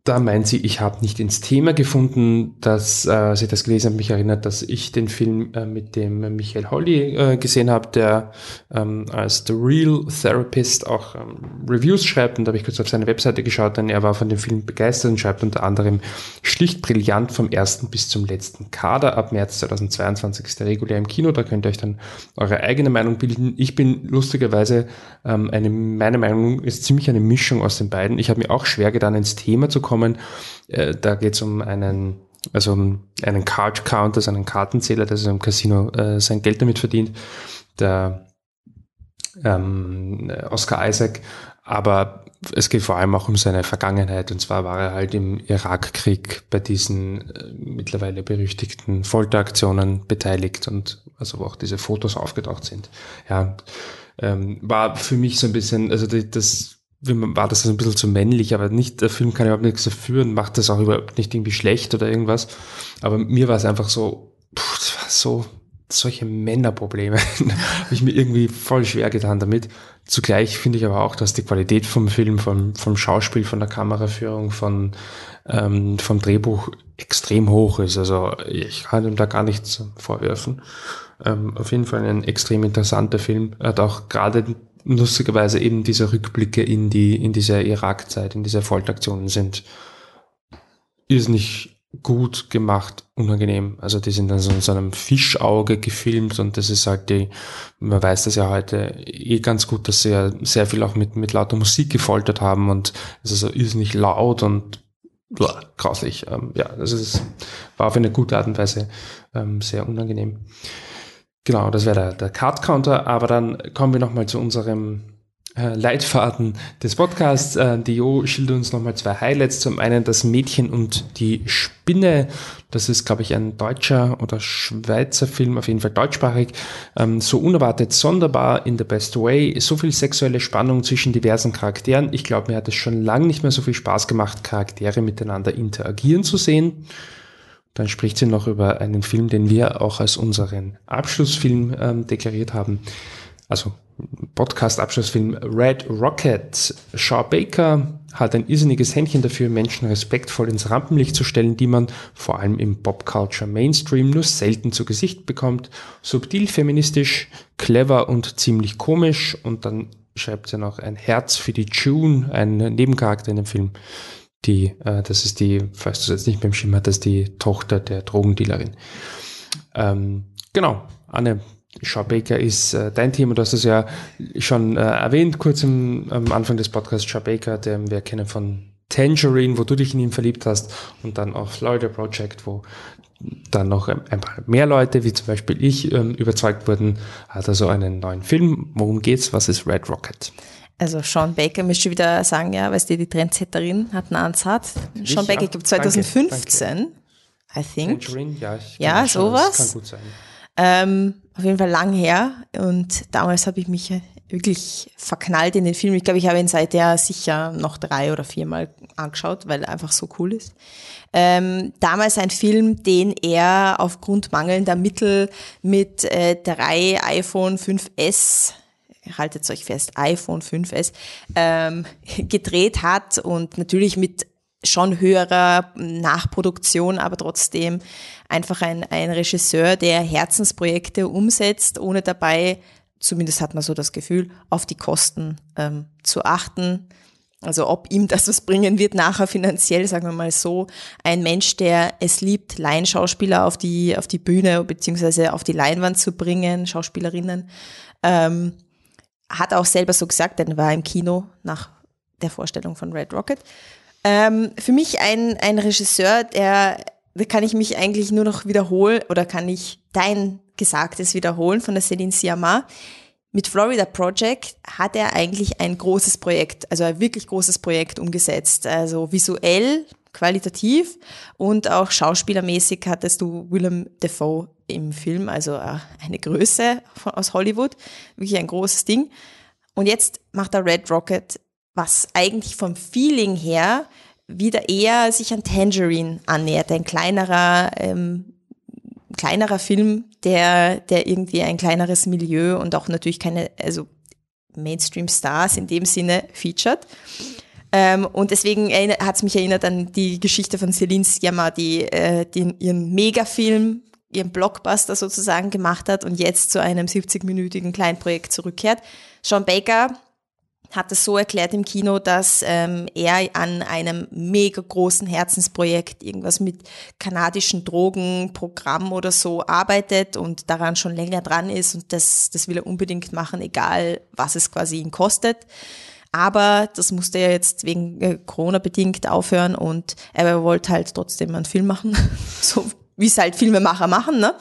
da meint sie, ich habe nicht ins Thema gefunden, dass äh, sie das gelesen hat, mich erinnert, dass ich den Film äh, mit dem Michael Holly äh, gesehen habe, der ähm, als The Real Therapist auch ähm, Reviews schreibt und da habe ich kurz auf seine Webseite geschaut, denn er war von dem Film begeistert und schreibt unter anderem schlicht brillant vom ersten bis zum letzten Kader. Ab März 2022 ist er regulär im Kino, da könnt ihr euch dann eure eigene Meinung bilden. Ich bin lustigerweise, ähm, eine, meine Meinung ist ziemlich eine Mischung aus den beiden. Ich habe mir auch schwer getan, ins Thema zu kommen kommen. Äh, da geht es um einen, also um einen Card Counter, also einen Kartenzähler, der im Casino äh, sein Geld damit verdient. Der ähm, Oscar Isaac, aber es geht vor allem auch um seine Vergangenheit und zwar war er halt im Irakkrieg bei diesen äh, mittlerweile berüchtigten Folteraktionen beteiligt und also wo auch diese Fotos aufgetaucht sind. Ja, ähm, war für mich so ein bisschen, also das war das ein bisschen zu männlich, aber nicht, der Film kann überhaupt nichts dafür und macht das auch überhaupt nicht irgendwie schlecht oder irgendwas. Aber mir war es einfach so, pff, das war so, solche Männerprobleme. habe ich mir irgendwie voll schwer getan damit. Zugleich finde ich aber auch, dass die Qualität vom Film, vom, vom Schauspiel, von der Kameraführung, von, ähm, vom Drehbuch extrem hoch ist. Also ich kann ihm da gar nichts vorwerfen. Ähm, auf jeden Fall ein extrem interessanter Film. Er hat auch gerade lustigerweise eben diese Rückblicke in die, in diese Irak-Zeit, in diese Folteraktionen sind, ist nicht gut gemacht, unangenehm. Also die sind dann so in so einem Fischauge gefilmt und das ist halt die, man weiß das ja heute eh ganz gut, dass sie ja sehr viel auch mit, mit lauter Musik gefoltert haben und es ist so irrsinnig laut und boah, grauslich. Ähm, ja, das ist, war auf eine gute Art und Weise ähm, sehr unangenehm. Genau, das wäre der, der Card Counter, aber dann kommen wir nochmal zu unserem äh, Leitfaden des Podcasts. Äh, Dio schildert uns nochmal zwei Highlights. Zum einen das Mädchen und die Spinne. Das ist, glaube ich, ein deutscher oder Schweizer Film, auf jeden Fall deutschsprachig. Ähm, so unerwartet sonderbar in the best way. So viel sexuelle Spannung zwischen diversen Charakteren. Ich glaube, mir hat es schon lange nicht mehr so viel Spaß gemacht, Charaktere miteinander interagieren zu sehen. Dann spricht sie noch über einen Film, den wir auch als unseren Abschlussfilm ähm, deklariert haben. Also Podcast-Abschlussfilm Red Rocket. Shaw Baker hat ein irrsinniges Händchen dafür, Menschen respektvoll ins Rampenlicht zu stellen, die man vor allem im Pop-Culture Mainstream nur selten zu Gesicht bekommt. Subtil feministisch, clever und ziemlich komisch. Und dann schreibt sie noch ein Herz für die June, ein Nebencharakter in dem Film die, äh, das ist die, falls du es jetzt nicht mehr im Schirm ist die Tochter der Drogendealerin. Ähm, genau, Anne, Shaw Baker ist äh, dein Thema. Du hast es ja schon äh, erwähnt, kurz im, am Anfang des Podcasts. Shaw Baker, den wir kennen von Tangerine, wo du dich in ihn verliebt hast, und dann auch Florida Project, wo dann noch ein paar mehr Leute, wie zum Beispiel ich, ähm, überzeugt wurden, hat also einen neuen Film. Worum geht's? Was ist Red Rocket? Also Sean Baker müsste wieder sagen, ja, weißt du, die Trendsetterin hat einen Ansatz. Sean Baker, ich glaube 2015, danke, danke. I think. ja, ja sowas. Kann gut sein. Ähm, auf jeden Fall lang her und damals habe ich mich wirklich verknallt in den Film. Ich glaube, ich habe ihn seither sicher noch drei oder viermal angeschaut, weil er einfach so cool ist. Ähm, damals ein Film, den er aufgrund mangelnder Mittel mit äh, drei iPhone 5S haltet euch fest, iPhone 5S, ähm, gedreht hat und natürlich mit schon höherer Nachproduktion, aber trotzdem einfach ein, ein Regisseur, der Herzensprojekte umsetzt, ohne dabei, zumindest hat man so das Gefühl, auf die Kosten ähm, zu achten. Also ob ihm das was bringen wird nachher finanziell, sagen wir mal so. Ein Mensch, der es liebt, Laienschauspieler auf die, auf die Bühne beziehungsweise auf die Leinwand zu bringen, Schauspielerinnen, ähm, hat auch selber so gesagt, denn war im Kino nach der Vorstellung von Red Rocket. Ähm, für mich ein, ein Regisseur, der, da kann ich mich eigentlich nur noch wiederholen oder kann ich dein Gesagtes wiederholen von der Céline Sciamma mit Florida Project hat er eigentlich ein großes Projekt, also ein wirklich großes Projekt umgesetzt. Also visuell, qualitativ und auch schauspielermäßig hattest du Willem Dafoe im Film, also äh, eine Größe aus Hollywood, wirklich ein großes Ding. Und jetzt macht er Red Rocket, was eigentlich vom Feeling her wieder eher sich an Tangerine annähert, ein kleinerer ähm, kleinerer Film, der, der irgendwie ein kleineres Milieu und auch natürlich keine, also Mainstream-Stars in dem Sinne featured. Ähm, und deswegen hat es mich erinnert an die Geschichte von Celine Sciamma, die, äh, ihren Megafilm, ihren Blockbuster sozusagen gemacht hat und jetzt zu einem 70-minütigen Kleinprojekt zurückkehrt. Sean Baker hat es so erklärt im Kino, dass ähm, er an einem mega großen Herzensprojekt, irgendwas mit kanadischen Drogenprogramm oder so arbeitet und daran schon länger dran ist und das, das will er unbedingt machen, egal was es quasi ihn kostet. Aber das musste er jetzt wegen äh, Corona bedingt aufhören und er wollte halt trotzdem einen Film machen, so wie es halt Filmemacher machen, ne?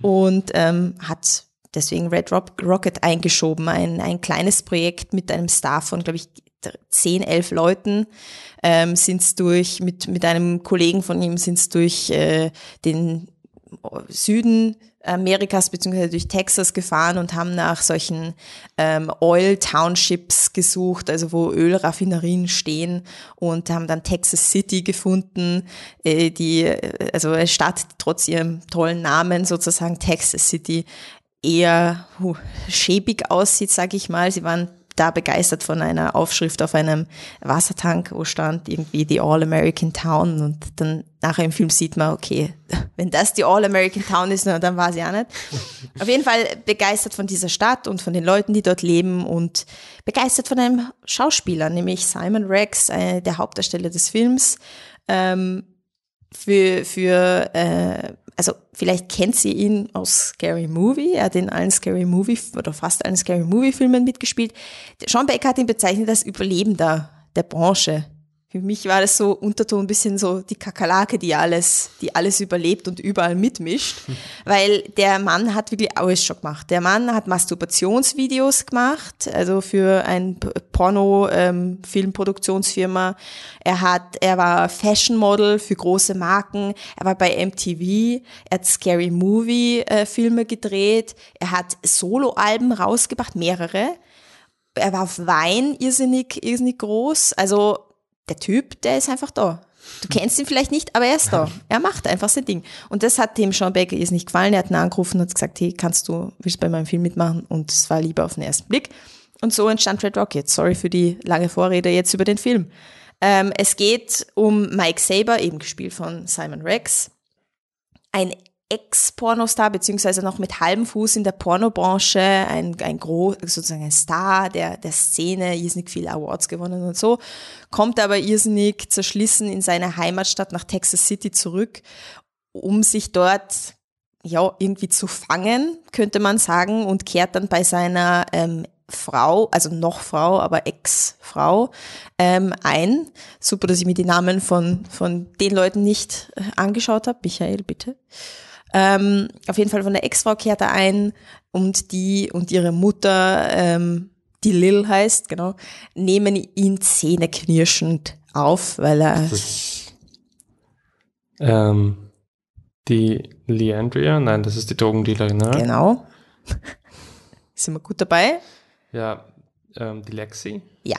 Und ähm, hat deswegen Red Rocket eingeschoben, ein, ein kleines Projekt mit einem Staff von, glaube ich, zehn, elf Leuten ähm, sind durch, mit, mit einem Kollegen von ihm sind durch äh, den Süden Amerikas beziehungsweise durch Texas gefahren und haben nach solchen ähm, Oil Townships gesucht, also wo Ölraffinerien stehen und haben dann Texas City gefunden, äh, die also eine Stadt trotz ihrem tollen Namen sozusagen Texas City eher huh, schäbig aussieht, sage ich mal. Sie waren da begeistert von einer Aufschrift auf einem Wassertank, wo stand irgendwie die All-American Town und dann nachher im Film sieht man, okay, wenn das die All-American Town ist, dann war sie auch nicht. Auf jeden Fall begeistert von dieser Stadt und von den Leuten, die dort leben und begeistert von einem Schauspieler, nämlich Simon Rex, äh, der Hauptdarsteller des Films. Ähm, für, für äh, vielleicht kennt sie ihn aus Scary Movie. Er hat in allen Scary Movie oder fast allen Scary Movie Filmen mitgespielt. Sean Baker hat ihn bezeichnet als Überlebender der Branche. Für mich war das so Unterton ein bisschen so die Kakerlake, die alles, die alles überlebt und überall mitmischt. Weil der Mann hat wirklich alles schon gemacht. Der Mann hat Masturbationsvideos gemacht, also für ein Porno-Filmproduktionsfirma. Ähm, er hat, er war Fashion Model für große Marken. Er war bei MTV. Er hat Scary Movie äh, Filme gedreht. Er hat Soloalben rausgebracht, mehrere. Er war auf Wein irrsinnig, irrsinnig groß. Also der Typ, der ist einfach da. Du kennst ihn vielleicht nicht, aber er ist da. Er macht einfach sein Ding. Und das hat dem Sean Baker ist nicht gefallen. Er hat ihn angerufen und hat gesagt, hey, kannst du, willst du bei meinem Film mitmachen? Und es war lieber auf den ersten Blick. Und so entstand Red Rocket. Sorry für die lange Vorrede jetzt über den Film. Ähm, es geht um Mike Saber, eben gespielt von Simon Rex. Ein Ex-Pornostar, beziehungsweise noch mit halbem Fuß in der Pornobranche, ein, ein groß, sozusagen ein Star der, der Szene, irrsinnig viele Awards gewonnen und so, kommt aber irrsinnig zerschlissen in seine Heimatstadt nach Texas City zurück, um sich dort ja irgendwie zu fangen, könnte man sagen, und kehrt dann bei seiner ähm, Frau, also noch Frau, aber Ex-Frau, ähm, ein. Super, dass ich mir die Namen von, von den Leuten nicht äh, angeschaut habe. Michael, bitte. Ähm, auf jeden Fall von der Ex-Frau kehrt er ein und die und ihre Mutter, ähm, die Lil heißt, genau, nehmen ihn zähneknirschend auf, weil er. Ähm, die Leandria, nein, das ist die Drogendealerin, ne? Genau. Sind wir gut dabei? Ja, ähm, die Lexi. Ja.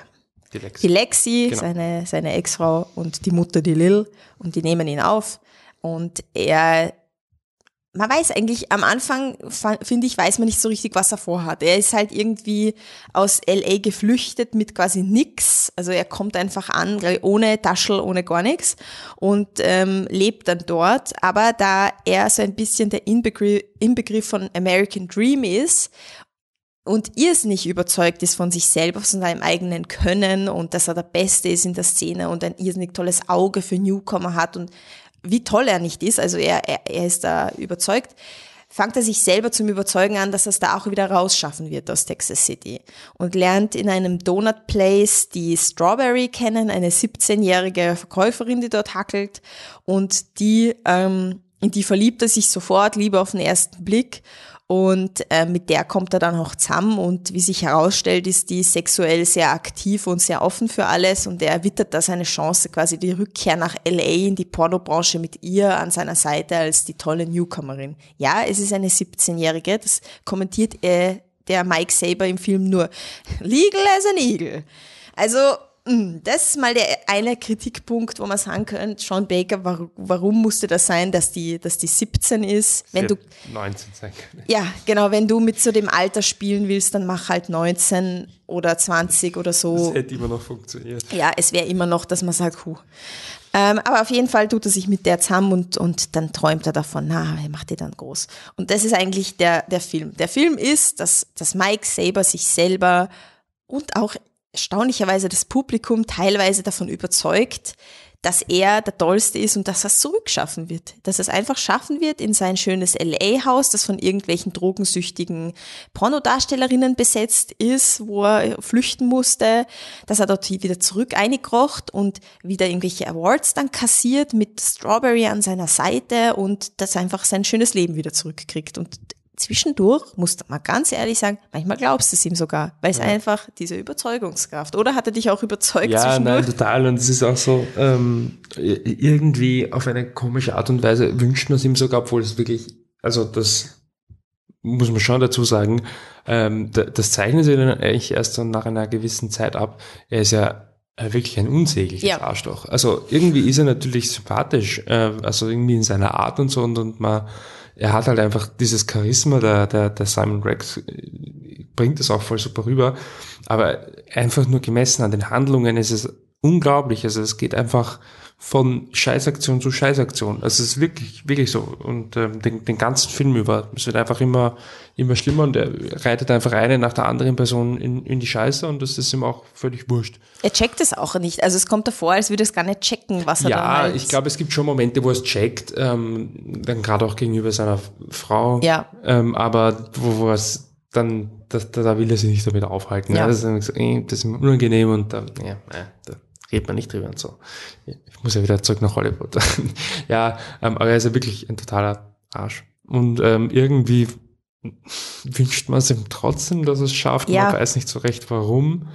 Die Lexi, die Lexi genau. seine, seine Ex-Frau und die Mutter, die Lil, und die nehmen ihn auf. Und er man weiß eigentlich am Anfang, finde ich, weiß man nicht so richtig, was er vorhat. Er ist halt irgendwie aus LA geflüchtet mit quasi nix. Also er kommt einfach an, ohne Taschel, ohne gar nichts und ähm, lebt dann dort. Aber da er so ein bisschen der Inbegriff, Inbegriff von American Dream ist und irrsinnig überzeugt ist von sich selber, von seinem eigenen Können und dass er der Beste ist in der Szene und ein irrsinnig tolles Auge für Newcomer hat und wie toll er nicht ist, also er, er, er ist da überzeugt, fängt er sich selber zum Überzeugen an, dass er es da auch wieder rausschaffen wird aus Texas City und lernt in einem Donut Place die Strawberry kennen, eine 17-jährige Verkäuferin, die dort hackelt und die, ähm, in die verliebt er sich sofort, Liebe auf den ersten Blick und äh, mit der kommt er dann auch zusammen und wie sich herausstellt, ist die sexuell sehr aktiv und sehr offen für alles und er erwittert da seine Chance, quasi die Rückkehr nach LA in die Pornobranche mit ihr an seiner Seite als die tolle Newcomerin. Ja, es ist eine 17-Jährige, das kommentiert äh, der Mike Saber im Film nur legal as an eagle. Also das ist mal der eine Kritikpunkt, wo man sagen könnte, Sean Baker, warum, warum musste das sein, dass die, dass die 17 ist? Wenn du 19 sein können. Ja, genau, wenn du mit so dem Alter spielen willst, dann mach halt 19 oder 20 oder so. Das hätte immer noch funktioniert. Ja, es wäre immer noch, dass man sagt, huh. Ähm, aber auf jeden Fall tut er sich mit der zusammen und, und dann träumt er davon, na, er macht die dann groß. Und das ist eigentlich der, der Film. Der Film ist, dass, dass Mike Saber sich selber und auch erstaunlicherweise das Publikum teilweise davon überzeugt, dass er der Tollste ist und dass er es zurückschaffen wird. Dass er es einfach schaffen wird in sein schönes LA-Haus, das von irgendwelchen drogensüchtigen Pornodarstellerinnen besetzt ist, wo er flüchten musste, dass er dort wieder zurück eingekrocht und wieder irgendwelche Awards dann kassiert mit Strawberry an seiner Seite und dass er einfach sein schönes Leben wieder zurückkriegt. Und zwischendurch, muss man ganz ehrlich sagen, manchmal glaubst du es ihm sogar, weil es ja. einfach diese Überzeugungskraft. Oder hat er dich auch überzeugt? Ja, nein, total. Und es ist auch so, ähm, irgendwie auf eine komische Art und Weise wünscht man es ihm sogar, obwohl es wirklich, also das muss man schon dazu sagen, ähm, das zeichnet sich dann eigentlich erst so nach einer gewissen Zeit ab. Er ist ja wirklich ein unsägliches ja. Arschloch. Also irgendwie ist er natürlich sympathisch, äh, also irgendwie in seiner Art und so und, und man er hat halt einfach dieses Charisma, der, der, der Simon Rex äh, bringt es auch voll super rüber, aber einfach nur gemessen an den Handlungen ist es unglaublich. Also es geht einfach von Scheißaktion zu Scheißaktion. Also es ist wirklich, wirklich so. Und ähm, den, den ganzen Film über. Es wird einfach immer, immer schlimmer und er reitet einfach eine nach der anderen Person in, in die Scheiße und das ist ihm auch völlig wurscht. Er checkt es auch nicht. Also es kommt davor, als würde es gar nicht checken, was er ja, da Ja, ich glaube, es gibt schon Momente, wo er es checkt, ähm, dann gerade auch gegenüber seiner Frau. Ja. Ähm, aber wo, wo es dann, da, da will er sich nicht damit aufhalten. Ja. Das, ist, das ist unangenehm und dann, ja, da redet man nicht drüber und so. Ich muss ja wieder zurück nach Hollywood. ja, ähm, aber er ist ja wirklich ein totaler Arsch. Und ähm, irgendwie wünscht man es ihm trotzdem, dass es schafft. Ja. Man weiß nicht so recht warum.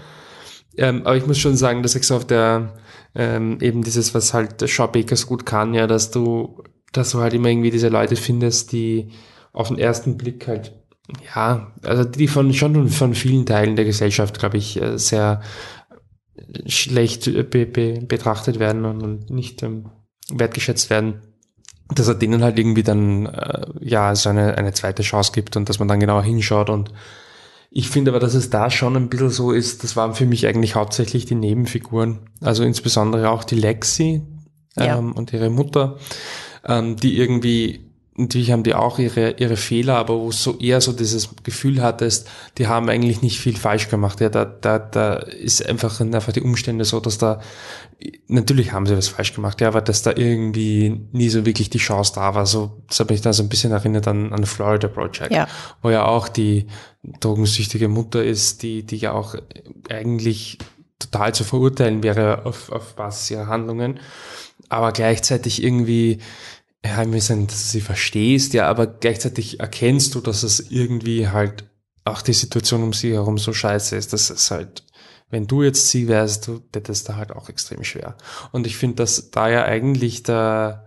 Ähm, aber ich muss schon sagen, dass ich so auf der, ähm, eben dieses, was halt Shaw Bakers gut kann, ja, dass du, dass du halt immer irgendwie diese Leute findest, die auf den ersten Blick halt, ja, also die von schon von vielen Teilen der Gesellschaft, glaube ich, äh, sehr schlecht äh, be, be, betrachtet werden und, und nicht ähm, wertgeschätzt werden, dass er denen halt irgendwie dann äh, ja so eine, eine zweite Chance gibt und dass man dann genauer hinschaut. Und ich finde aber, dass es da schon ein bisschen so ist, das waren für mich eigentlich hauptsächlich die Nebenfiguren, also insbesondere auch die Lexi ähm, ja. und ihre Mutter, ähm, die irgendwie natürlich haben die auch ihre, ihre Fehler, aber wo so eher so dieses Gefühl hattest, die haben eigentlich nicht viel falsch gemacht. Ja, da, da, da ist einfach, einfach die Umstände so, dass da, natürlich haben sie was falsch gemacht, ja, aber dass da irgendwie nie so wirklich die Chance da war. So, das hat mich da so ein bisschen erinnert an, an Florida Project, ja. wo ja auch die drogensüchtige Mutter ist, die, die ja auch eigentlich total zu verurteilen wäre auf, auf Basis ihrer Handlungen, aber gleichzeitig irgendwie ja, im Sinne, dass du sie verstehst, ja, aber gleichzeitig erkennst du, dass es irgendwie halt auch die Situation um sie herum so scheiße ist, dass es halt, wenn du jetzt sie wärst, du hättest da halt auch extrem schwer. Und ich finde, dass da ja eigentlich der,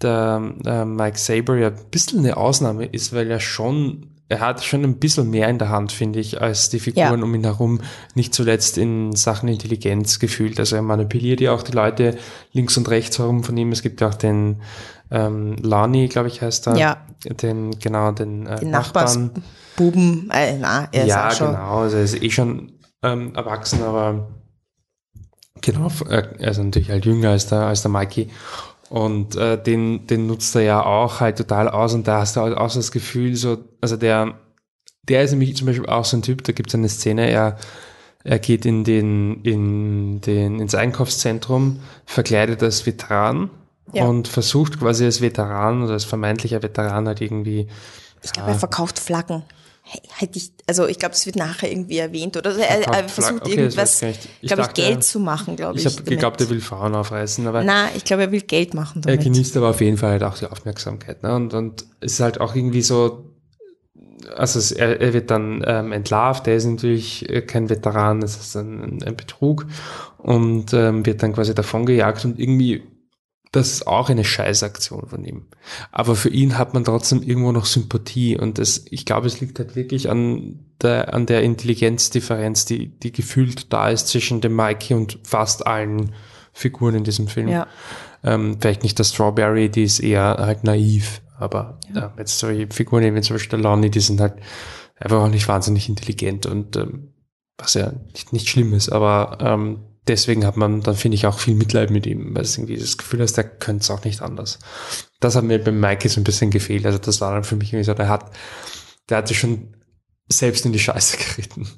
der, der Mike Saber ja ein bisschen eine Ausnahme ist, weil er schon er hat schon ein bisschen mehr in der Hand, finde ich, als die Figuren ja. um ihn herum, nicht zuletzt in Sachen Intelligenz gefühlt. Also er manipuliert ja auch die Leute links und rechts herum von ihm. Es gibt ja auch den ähm, Lani, glaube ich, heißt er. Ja. Den, genau, den, äh, den Nachbarn. Buben, äh, na, er ist ja, auch schon. genau, also er ist eh schon ähm, erwachsen, aber genau, er ist natürlich halt jünger als der, als der Mikey. Und äh, den, den nutzt er ja auch halt total aus und da hast du halt auch so das Gefühl, so, also der, der ist nämlich zum Beispiel auch so ein Typ, da gibt es eine Szene, er, er geht in den, in den, ins Einkaufszentrum, verkleidet als Veteran Ja. und versucht quasi als Veteran oder als vermeintlicher Veteran halt irgendwie Ich glaube, er verkauft Flaggen. Hätte ich, also ich glaube, das wird nachher irgendwie erwähnt oder so. er, er Verkauft versucht. Okay, irgendwas, ich glaube ich, dachte, Geld zu machen, glaube ich. Ich habe geglaubt, er will Frauen aufreißen, aber Na, ich glaube, er will Geld machen er damit. genießt aber auf jeden Fall halt auch die Aufmerksamkeit. Ne? Und, und es ist halt auch irgendwie so, also es, er, er wird dann ähm, entlarvt, er ist natürlich äh, kein Veteran, das ist ein, ein Betrug und ähm, wird dann quasi davongejagt und irgendwie, das ist auch eine Scheißaktion von ihm. Aber für ihn hat man trotzdem irgendwo noch Sympathie und das, ich glaube, es liegt halt wirklich an der, an der Intelligenzdifferenz, die, die gefühlt da ist zwischen dem Mikey und fast allen Figuren in diesem Film. Ja. Ähm, vielleicht nicht der Strawberry, die ist eher halt naiv, aber ja. jetzt solche Figuren wie zum Beispiel der Lonnie, die sind halt einfach auch nicht wahnsinnig intelligent und ähm, was ja nicht, nicht schlimm ist, aber ähm, deswegen hat man dann, finde ich, auch viel Mitleid mit ihm, weil es irgendwie das Gefühl hast, der könnte es auch nicht anders. Das hat mir beim Mikey so ein bisschen gefehlt, also das war dann für mich irgendwie so, der hat, der hat sich schon selbst in die Scheiße geritten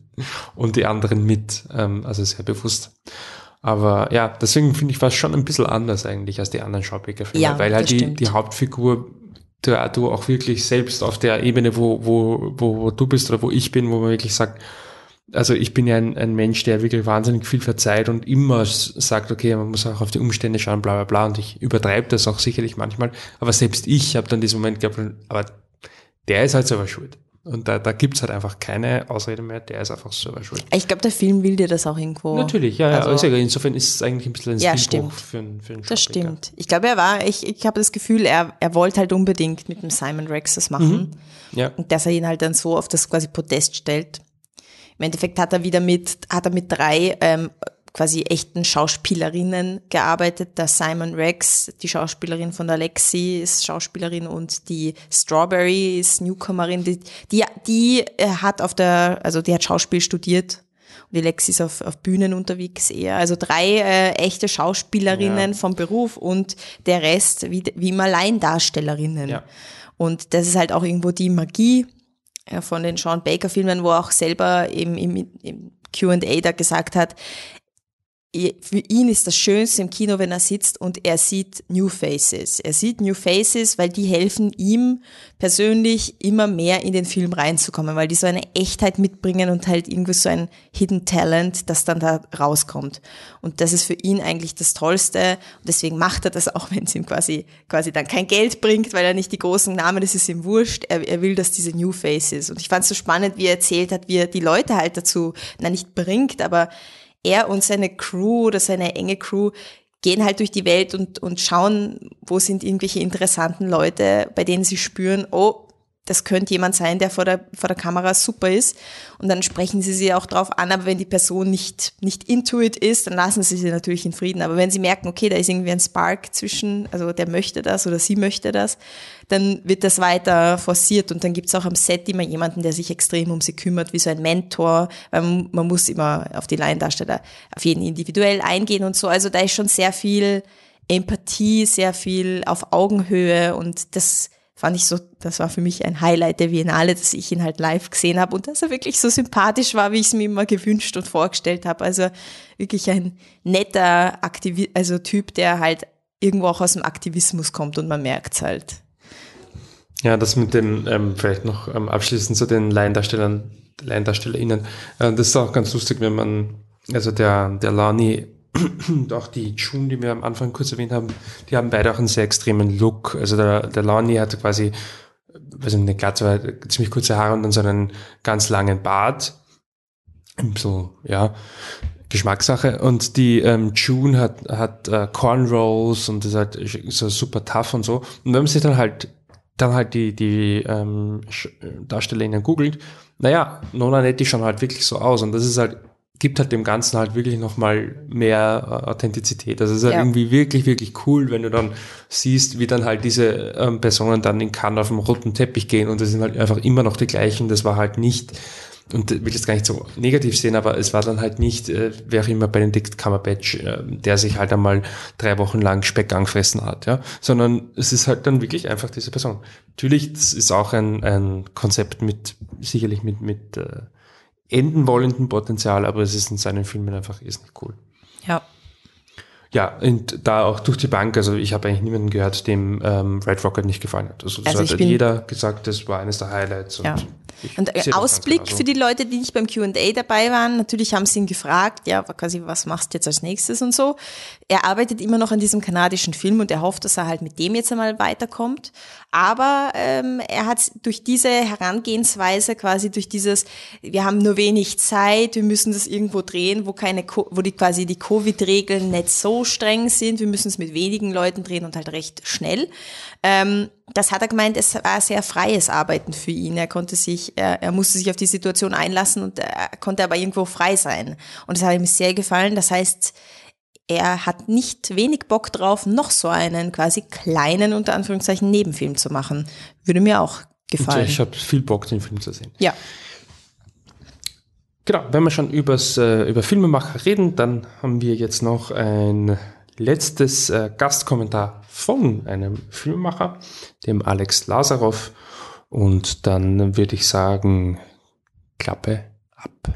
und die anderen mit, ähm, also sehr bewusst. Aber ja, deswegen finde ich war es schon ein bisschen anders eigentlich als die anderen Schauspielerfilme, Ja, weil halt die, stimmt. die Hauptfigur du, du auch wirklich selbst auf der Ebene, wo, wo, wo, wo du bist oder wo ich bin, wo man wirklich sagt, also ich bin ja ein, ein Mensch, der wirklich wahnsinnig viel verzeiht und immer sagt, okay, man muss auch auf die Umstände schauen, bla bla bla. Und ich übertreibe das auch sicherlich manchmal. Aber selbst ich habe dann diesen Moment gehabt, aber der ist halt selber schuld. Und da, da gibt's halt einfach keine Ausrede mehr, der ist einfach selber schuld. Ich glaube, der Film will dir das auch irgendwo. Natürlich, ja. Also- Also, insofern ist es eigentlich ein bisschen ein Ja, Stilbruch stimmt. für, einen- für einen Das stimmt. Ich glaube, er war, ich, ich habe das Gefühl, er, er wollte halt unbedingt mit dem Simon Rex das machen. Ja. Und dass er ihn halt dann so auf das quasi Podest stellt. Im Endeffekt hat er wieder mit, hat er mit drei ähm, quasi echten Schauspielerinnen gearbeitet. Der Simon Rex, die Schauspielerin von der Lexi, ist Schauspielerin und die Strawberry ist Newcomerin. Die, die, die äh, hat auf der, also die hat Schauspiel studiert. Und die Lexi ist auf, auf Bühnen unterwegs eher. Also drei äh, echte Schauspielerinnen Ja. vom Beruf und der Rest wie, wie immer Laiendarstellerinnen. Ja. Und das ist halt auch irgendwo die Magie von den Sean Baker Filmen, wo er auch selber im, im, im Q&A da gesagt hat, für ihn ist das Schönste im Kino, wenn er sitzt und er sieht New Faces. Er sieht New Faces, weil die helfen ihm persönlich immer mehr in den Film reinzukommen, weil die so eine Echtheit mitbringen und halt irgendwie so ein Hidden Talent, das dann da rauskommt. Und das ist für ihn eigentlich das Tollste. Und deswegen macht er das auch, wenn es ihm quasi, quasi dann kein Geld bringt, weil er nicht die großen Namen, das ist ihm wurscht. Er, er will, dass diese New Faces. Und ich fand es so spannend, wie er erzählt hat, wie er die Leute halt dazu, na nicht bringt, aber er und seine Crew oder seine enge Crew gehen halt durch die Welt und, und schauen, wo sind irgendwelche interessanten Leute, bei denen sie spüren, oh, das könnte jemand sein, der vor der, vor der Kamera super ist. Und dann sprechen sie sie auch drauf an, aber wenn die Person nicht, nicht into it ist, dann lassen sie sie natürlich in Frieden. Aber wenn sie merken, okay, da ist irgendwie ein Spark zwischen, also der möchte das oder sie möchte das, dann wird das weiter forciert. Und dann gibt's auch am Set immer jemanden, der sich extrem um sie kümmert, wie so ein Mentor, weil man, man muss immer auf die Laiendarsteller, auf jeden individuell eingehen und so. Also da ist schon sehr viel Empathie, sehr viel auf Augenhöhe und das fand ich so, das war für mich ein Highlight der Biennale, dass ich ihn halt live gesehen habe und dass er wirklich so sympathisch war, wie ich es mir immer gewünscht und vorgestellt habe. Also wirklich ein netter Aktivi also Typ, der halt irgendwo auch aus dem Aktivismus kommt und man merkt's halt. Ja, das mit den, ähm, vielleicht noch ähm, abschließend zu den Laiendarstellern, LaiendarstellerInnen. Äh, das ist auch ganz lustig, wenn man, also der, der Lani und auch die June, die wir am Anfang kurz erwähnt haben, die haben beide auch einen sehr extremen Look. Also der, der Lani hatte quasi, weiß nicht, eine Glatze, aber ziemlich kurze Haare und dann so einen ganz langen Bart. So, ja, Geschmackssache. Und die ähm, June hat, hat äh, Cornrows und ist halt so super tough und so. Und wenn man sich dann halt dann halt die, die ähm, DarstellerInnen googelt, naja, Nona Netti schauen halt wirklich so aus und das ist halt, gibt halt dem Ganzen halt wirklich nochmal mehr äh, Authentizität. Also es ist halt Ja. irgendwie wirklich, wirklich cool, wenn du dann siehst, wie dann halt diese ähm, Personen dann in Cannes auf dem roten Teppich gehen und das sind halt einfach immer noch die gleichen. Das war halt nicht und will jetzt gar nicht so negativ sehen, aber es war dann halt nicht, äh, wer auch immer Benedict Cumberbatch, äh, der sich halt einmal drei Wochen lang Speck angefressen hat, ja, sondern es ist halt dann wirklich einfach diese Person. Natürlich, das ist auch ein, ein Konzept mit, sicherlich mit, mit äh, enden wollendem Potenzial, aber es ist in seinen Filmen einfach ist nicht cool. Ja. Ja, und da auch durch die Bank, also ich habe eigentlich niemanden gehört, dem ähm, Red Rocket nicht gefallen hat. Also das Also hat jeder gesagt, das war eines der Highlights. Ja. Und äh, Ausblick für die Leute, die nicht beim Q&A dabei waren, natürlich haben sie ihn gefragt, ja, quasi, was machst du jetzt als nächstes und so. Er arbeitet immer noch an diesem kanadischen Film und er hofft, dass er halt mit dem jetzt einmal weiterkommt. Aber ähm, er hat durch diese Herangehensweise, quasi durch dieses, wir haben nur wenig Zeit, wir müssen das irgendwo drehen, wo keine, wo die quasi die Covid-Regeln nicht so streng sind, wir müssen es mit wenigen Leuten drehen und halt recht schnell. Ähm, das hat er gemeint, es war sehr freies Arbeiten für ihn. Er konnte sich, er, er musste sich auf die Situation einlassen und er konnte aber irgendwo frei sein. Und das hat ihm sehr gefallen. Das heißt, er hat nicht wenig Bock drauf, noch so einen quasi kleinen, unter Anführungszeichen, Nebenfilm zu machen. Würde mir auch gefallen. Ich habe viel Bock, den Film zu sehen. Ja. Genau, wenn wir schon übers, äh, über Filmemacher reden, dann haben wir jetzt noch ein letztes äh, Gastkommentar von einem Filmemacher, dem Alex Lazarov. Und dann würde ich sagen, Klappe ab.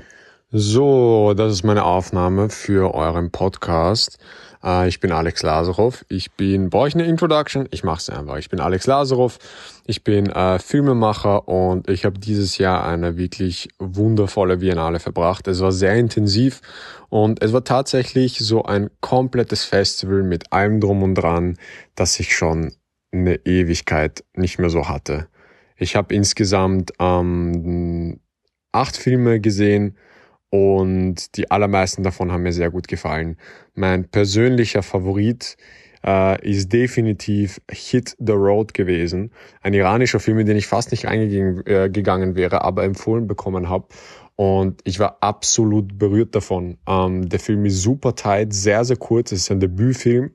So, das ist meine Aufnahme für euren Podcast. Äh, ich bin Alex Lazarov. Ich bin, brauche ich eine Introduction? Ich mache es einfach. Ich bin Alex Lazarov. Ich bin äh, Filmemacher und ich habe dieses Jahr eine wirklich wundervolle Biennale verbracht. Es war sehr intensiv und es war tatsächlich so ein komplettes Festival mit allem drum und dran, das ich schon eine Ewigkeit nicht mehr so hatte. Ich habe insgesamt ähm, acht Filme gesehen und die allermeisten davon haben mir sehr gut gefallen. Mein persönlicher Favorit äh, ist definitiv Hit the Road gewesen. Ein iranischer Film, in den ich fast nicht eingegangen äh, wäre, aber empfohlen bekommen habe. Und ich war absolut berührt davon. Ähm, der Film ist super tight, sehr, sehr kurz. Es ist ein Debütfilm,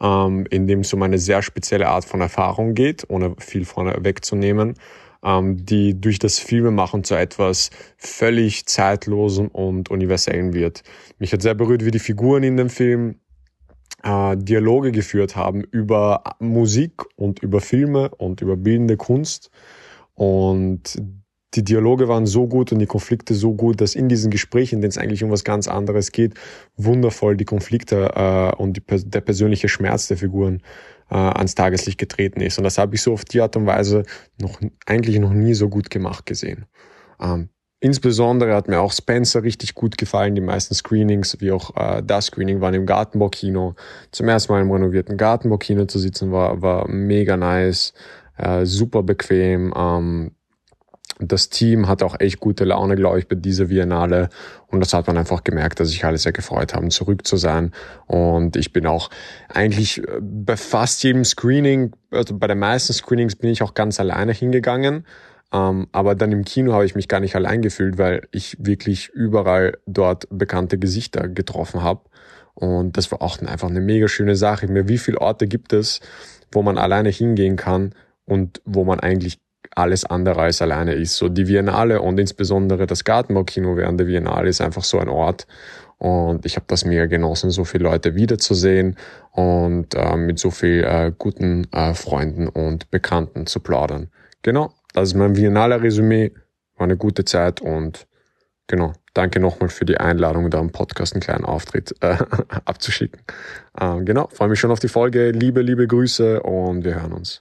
ähm, in dem es um eine sehr spezielle Art von Erfahrung geht, ohne viel vorne wegzunehmen ähm, die durch das Filmemachen zu etwas völlig zeitlosem und universellen wird. Mich hat sehr berührt, wie die Figuren in dem Film äh, Dialoge geführt haben über Musik und über Filme und über bildende Kunst. Und die Dialoge waren so gut und die Konflikte so gut, dass in diesen Gesprächen, denen es eigentlich um was ganz anderes geht, wundervoll die Konflikte äh, und die, der persönliche Schmerz der Figuren äh, ans Tageslicht getreten ist. Und das habe ich so auf die Art und Weise noch eigentlich noch nie so gut gemacht gesehen. Ähm, insbesondere hat mir auch Spencer richtig gut gefallen. Die meisten Screenings, wie auch äh, das Screening, waren im Gartenbaukino. Zum ersten Mal im renovierten Gartenbaukino zu sitzen, war, war mega nice, äh, super bequem. Ähm, das Team hat auch echt gute Laune, glaube ich, bei dieser Biennale. Und das hat man einfach gemerkt, dass sich alle sehr gefreut haben, zurück zu sein. Und ich bin auch eigentlich äh, bei fast jedem Screening, also bei den meisten Screenings bin ich auch ganz alleine hingegangen. Ähm, aber dann im Kino habe ich mich gar nicht allein gefühlt, weil ich wirklich überall dort bekannte Gesichter getroffen habe. Und das war auch einfach eine mega schöne Sache. Mir, wie viele Orte gibt es, wo man alleine hingehen kann und wo man eigentlich alles andere als alleine ist. So die Biennale und insbesondere das Gartenbaukino während der Biennale ist einfach so ein Ort. Und ich habe das mega genossen, so viele Leute wiederzusehen und äh, mit so viel äh, guten äh, Freunden und Bekannten zu plaudern. Genau, das ist mein Biennale-Resümee. War eine gute Zeit und genau, danke nochmal für die Einladung, da im Podcast einen kleinen Auftritt äh, abzuschicken. Ähm, genau, freue mich schon auf die Folge. Liebe, liebe Grüße und wir hören uns.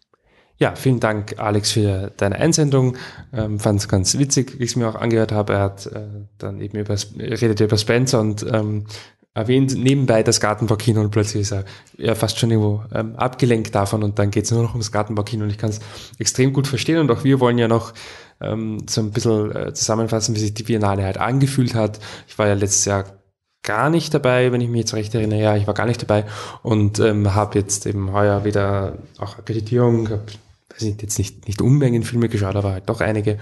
Ja, vielen Dank, Alex, für deine Einsendung. Ähm, Fand es ganz witzig, wie ich es mir auch angehört habe. Er hat äh, dann eben über, redet über Spencer und ähm, erwähnt nebenbei das Gartenbaukino und plötzlich ist er ja fast schon irgendwo ähm, abgelenkt davon und dann geht es nur noch ums Gartenbaukino und ich kann es extrem gut verstehen und auch wir wollen ja noch ähm, so ein bisschen äh, zusammenfassen, wie sich die Biennale halt angefühlt hat. Ich war ja letztes Jahr gar nicht dabei, wenn ich mich jetzt recht erinnere. Ja, ich war gar nicht dabei und ähm, habe jetzt eben heuer wieder auch Akkreditierung, habe nicht, jetzt nicht, nicht Unmengen Filme geschaut, aber halt doch einige.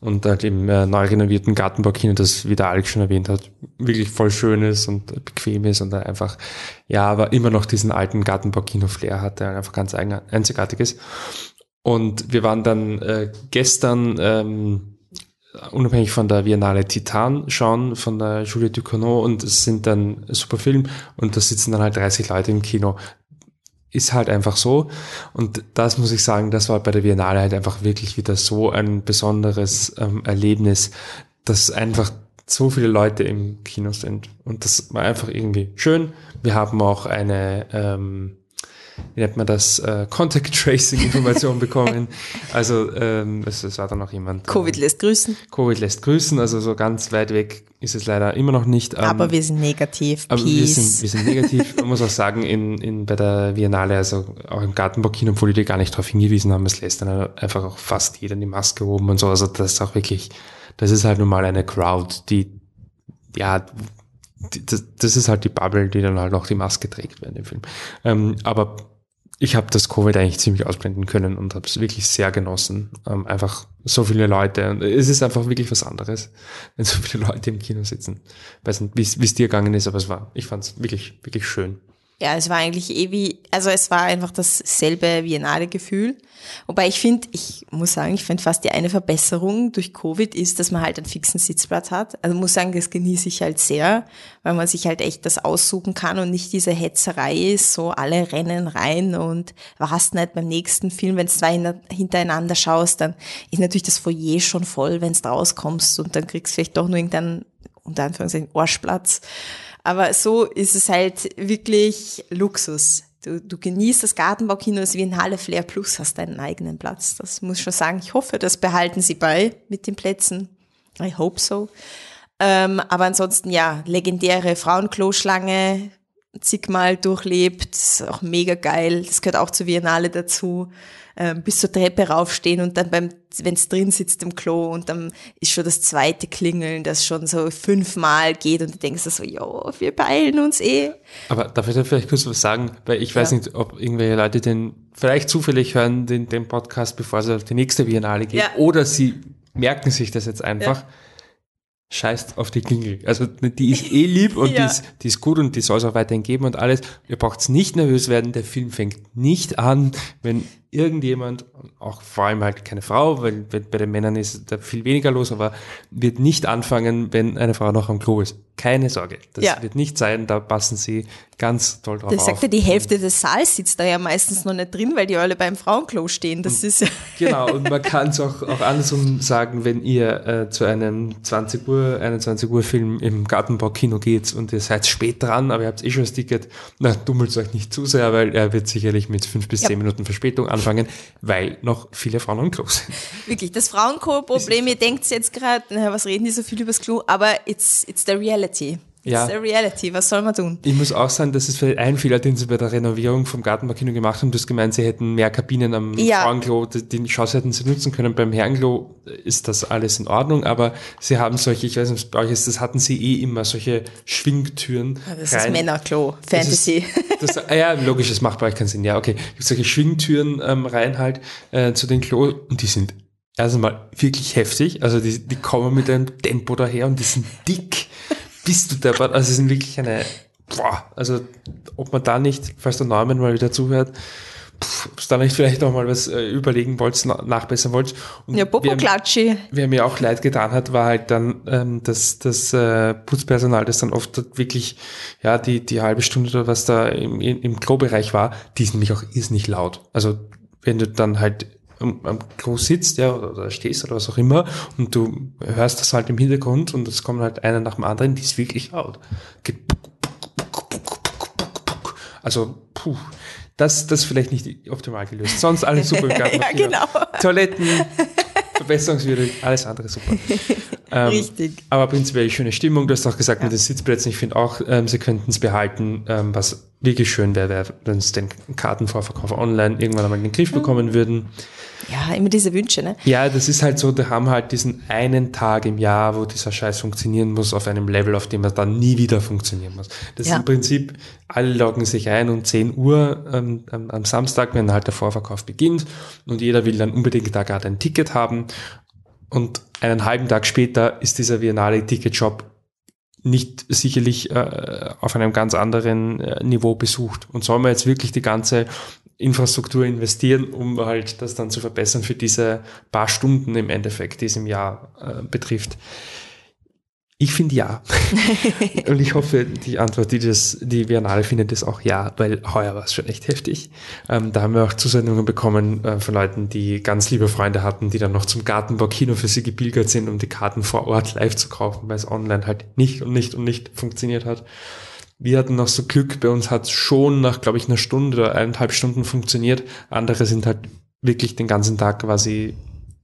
Und halt im äh, neu renovierten Gartenbaukino, das wie der Alex schon erwähnt hat, wirklich voll schön ist und bequem ist und einfach, ja, aber immer noch diesen alten Gartenbaukino-Flair hat, der einfach ganz eigen, einzigartig ist. Und wir waren dann äh, gestern ähm, unabhängig von der Biennale Titan schauen, von der Julie Ducournau und es sind dann super Film und da sitzen dann halt 30 Leute im Kino. Ist halt einfach so. Und das muss ich sagen, das war bei der Biennale halt einfach wirklich wieder so ein besonderes ähm, Erlebnis, dass einfach so viele Leute im Kino sind. Und das war einfach irgendwie schön. Wir haben auch eine, ähm, wie nennt man das, äh, Contact Tracing Information bekommen. Also ähm, es, es war dann noch jemand. Covid lässt grüßen. Covid lässt grüßen, also so ganz weit weg ist es leider immer noch nicht. Ähm, aber wir sind negativ. aber Peace. wir sind, wir sind negativ. Man muss auch sagen, in, in, bei der Biennale, also auch im Gartenbaukino, obwohl die gar nicht darauf hingewiesen haben, es lässt dann einfach auch fast jeder die Maske oben und so. Also das ist auch wirklich, das ist halt nun mal eine Crowd, die, ja, das, das ist halt die Bubble, die dann halt auch die Maske trägt während dem Film. Ähm, aber ich habe das Covid eigentlich ziemlich ausblenden können und habe es wirklich sehr genossen. Ähm, einfach so viele Leute. Und es ist einfach wirklich was anderes, wenn so viele Leute im Kino sitzen. weiß nicht, wie es dir gegangen ist, aber es war, ich fand es wirklich, wirklich schön. Ja, es war eigentlich eh wie, also es war einfach dasselbe Biennale-Gefühl. Wobei ich finde, ich muss sagen, ich finde fast die eine Verbesserung durch Covid ist, dass man halt einen fixen Sitzplatz hat. Also muss sagen, das genieße ich halt sehr, weil man sich halt echt das aussuchen kann und nicht diese Hetzerei ist, so alle rennen rein und warst nicht beim nächsten Film, wenn du zwei hintereinander schaust, dann ist natürlich das Foyer schon voll, wenn du rauskommst und dann kriegst du vielleicht doch nur irgendeinen, unter Anführungszeichen, Arschplatz. Aber so ist es halt wirklich Luxus. Du, du genießt das Gartenbaukino, das Halle Flair Plus, hast deinen eigenen Platz. Das muss ich schon sagen. Ich hoffe, das behalten sie bei mit den Plätzen. I hope so. Ähm, aber ansonsten, ja, legendäre Frauenkloschlange, zigmal durchlebt, ist auch mega geil. Das gehört auch zur Biennale dazu ähm, bis zur Treppe raufstehen und dann beim, wenn es drin sitzt im Klo und dann ist schon das zweite Klingeln, das schon so fünfmal geht und du denkst so, jo, wir beeilen uns eh. Aber darf ich da vielleicht kurz was sagen? Weil ich weiß ja. nicht, ob irgendwelche Leute den vielleicht zufällig hören, den, den Podcast, bevor sie auf die nächste Biennale gehen, ja. oder sie merken sich das jetzt einfach. Ja scheißt auf die Klingel. Also die ist eh lieb und ja. die, ist, die ist gut und die soll es auch weiterhin geben und alles. Ihr braucht nicht nervös werden, der Film fängt nicht an, wenn irgendjemand, auch vor allem halt keine Frau, weil bei den Männern ist da viel weniger los, aber wird nicht anfangen, wenn eine Frau noch am Klo ist. Keine Sorge. Das ja. wird nicht sein, da passen sie ganz toll drauf das sagt ja, die Hälfte des Saals sitzt da ja meistens noch nicht drin, weil die alle beim Frauenklo stehen. Das ist ja Genau, und man kann es auch, auch andersrum sagen, wenn ihr äh, zu einem 20 Uhr, 21 Uhr Film im Gartenbaukino geht und ihr seid spät dran, aber ihr habt eh schon das Ticket, na, dummelt euch nicht zu sehr, weil er wird sicherlich mit fünf bis ja. zehn Minuten Verspätung anfangen, weil noch viele Frauen am Klo sind. Wirklich, das Frauenklo-Problem, ihr denkt jetzt gerade, was reden die so viel übers Klo, aber it's, it's the reality. Ja. It's the reality, was soll man tun? Ich muss auch sagen, das ist vielleicht ein Fehler, den sie bei der Renovierung vom Gartenbaukino gemacht haben. Du hast gemeint, sie hätten mehr Kabinen am ja. Frauenklo, die Chance hätten sie nutzen können. Beim Herrenklo ist das alles in Ordnung, aber sie haben solche, ich weiß nicht, bei euch ist das, hatten sie eh immer solche Schwingtüren. Das rein. ist Männerklo, Fantasy. Das ist, das, ja, logisch, das macht bei euch keinen Sinn. Ja, okay. Solche Schwingtüren ähm, rein halt äh, zu den Klo und die sind erst einmal wirklich heftig. Also die, die kommen mit einem Tempo daher und die sind dick bist du deppert? Also es sind wirklich eine, boah, also ob man da nicht, falls der Norman mal wieder zuhört, ob es da nicht vielleicht noch mal was äh, überlegen wollt, nachbessern wollt. Und ja, Popo-Klatschi. Wer, wer, mir auch leid getan hat, war halt dann ähm, das, das äh, Putzpersonal, das dann oft wirklich, ja, die, die halbe Stunde oder was da im, im Klobereich war, die sind nämlich auch irrsinnig laut. Also wenn du dann halt am, am Klo sitzt, ja, oder, oder, stehst oder was auch immer, und du hörst das halt im Hintergrund und es kommt halt einer nach dem anderen, die ist wirklich laut. Also, puh, das, das vielleicht nicht optimal gelöst. Sonst alles super im Garten. ja, genau. Toiletten, verbesserungswürdig, alles andere super. Ähm, Richtig. Aber prinzipiell schöne Stimmung. Du hast auch gesagt ja. mit den Sitzplätzen. Ich finde auch, ähm, sie könnten es behalten, ähm, was wirklich schön wäre, wär, wenn es den Kartenvorverkauf online irgendwann einmal in den Griff bekommen würden. Ja, immer diese Wünsche, ne? Ja, das ist halt so, da haben halt diesen einen Tag im Jahr, wo dieser Scheiß funktionieren muss, auf einem Level, auf dem er dann nie wieder funktionieren muss. Das ja. ist im Prinzip, alle loggen sich ein um 10 Uhr ähm, am Samstag, wenn halt der Vorverkauf beginnt und jeder will dann unbedingt da gerade ein Ticket haben und einen halben Tag später ist dieser Viennale Ticket-Shop nicht sicherlich äh, auf einem ganz anderen äh, Niveau besucht. Und soll man jetzt wirklich die ganze Infrastruktur investieren, um halt das dann zu verbessern für diese paar Stunden im Endeffekt, die es im Jahr äh, betrifft. Ich finde ja. und ich hoffe, die Antwort, die das, die Biennale findet, ist auch ja, weil heuer war es schon echt heftig. Ähm, da haben wir auch Zusendungen bekommen äh, von Leuten, die ganz liebe Freunde hatten, die dann noch zum Gartenbau-Kino für sie gepilgert sind, um die Karten vor Ort live zu kaufen, weil es online halt nicht und nicht und nicht funktioniert hat. Wir hatten noch so Glück, bei uns hat es schon nach, glaube ich, einer Stunde oder eineinhalb Stunden funktioniert. Andere sind halt wirklich den ganzen Tag quasi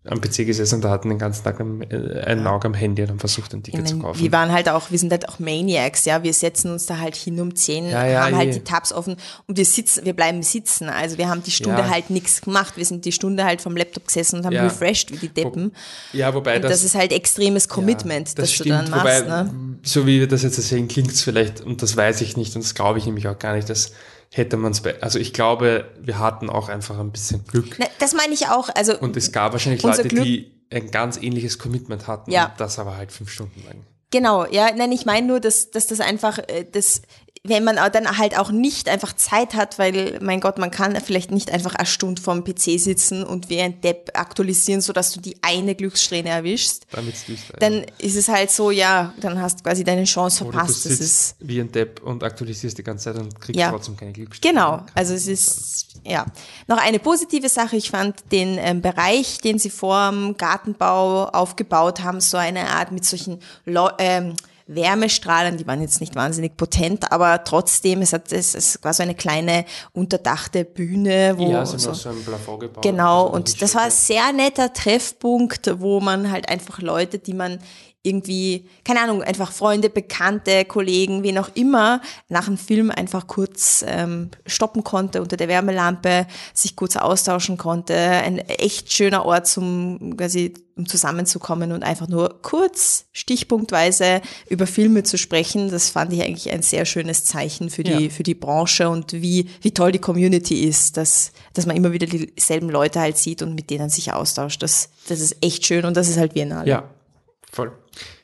am PC gesessen und da hatten den ganzen Tag ein, äh, ein Auge am Handy und haben versucht, ein Ticket meine, zu kaufen. Wir waren halt auch, wir sind halt auch Maniacs, ja. Wir setzen uns da halt hin um 10, Ja, ja, haben halt eh. die Tabs offen und wir sitzen, wir bleiben sitzen. Also wir haben die Stunde Ja. halt nichts gemacht. Wir sind die Stunde halt vom Laptop gesessen und haben refreshed wie die Deppen. ja, wobei Und das, ist halt extremes Commitment, das, das du stimmt, dann machst. wobei, ne? so wie wir das jetzt sehen, klingt es vielleicht, und das weiß ich nicht, und das glaube ich nämlich auch gar nicht, dass hätte man es, also ich glaube, wir hatten auch einfach ein bisschen Glück. Na, das meine ich auch. Also Und es gab wahrscheinlich Leute, Glück- die ein ganz ähnliches Commitment hatten, Ja. das aber halt fünf Stunden lang. Genau, ja, nein, ich meine nur, dass, dass das einfach, äh, das, wenn man dann halt auch nicht einfach Zeit hat, weil, mein Gott, man kann vielleicht nicht einfach eine Stunde vorm PC sitzen und wie ein Depp aktualisieren, sodass du die eine Glückssträhne erwischst, Damit es düster dann ist es halt so, ja, dann hast du quasi deine Chance Oder verpasst. du Das sitzt ist, wie ein Depp und aktualisierst die ganze Zeit und kriegst Ja. trotzdem keine Glückssträhne. Genau, also es ist, ja. Noch eine positive Sache, ich fand den ähm, Bereich, den sie vor dem Gartenbau aufgebaut haben, so eine Art mit solchen Leu ähm, Wärmestrahlen, die waren jetzt nicht wahnsinnig potent, aber trotzdem, es, hat, es, es war so eine kleine unterdachte Bühne, wo Ja, sie so, auch so ein Plafond gebaut. Genau, also und das war ein sehr netter Treffpunkt, wo man halt einfach Leute, die man irgendwie, keine Ahnung, einfach Freunde, Bekannte, Kollegen, wen auch immer, nach dem Film einfach kurz ähm, stoppen konnte unter der Wärmelampe, sich kurz austauschen konnte. Ein echt schöner Ort, zum quasi um zusammenzukommen und einfach nur kurz, stichpunktweise über Filme zu sprechen. Das fand ich eigentlich ein sehr schönes Zeichen für die, Ja. für die Branche und wie, wie toll die Community ist, dass, dass man immer wieder dieselben Leute halt sieht und mit denen sich austauscht. Das, das ist echt schön und das ist halt Biennale. Ja, voll.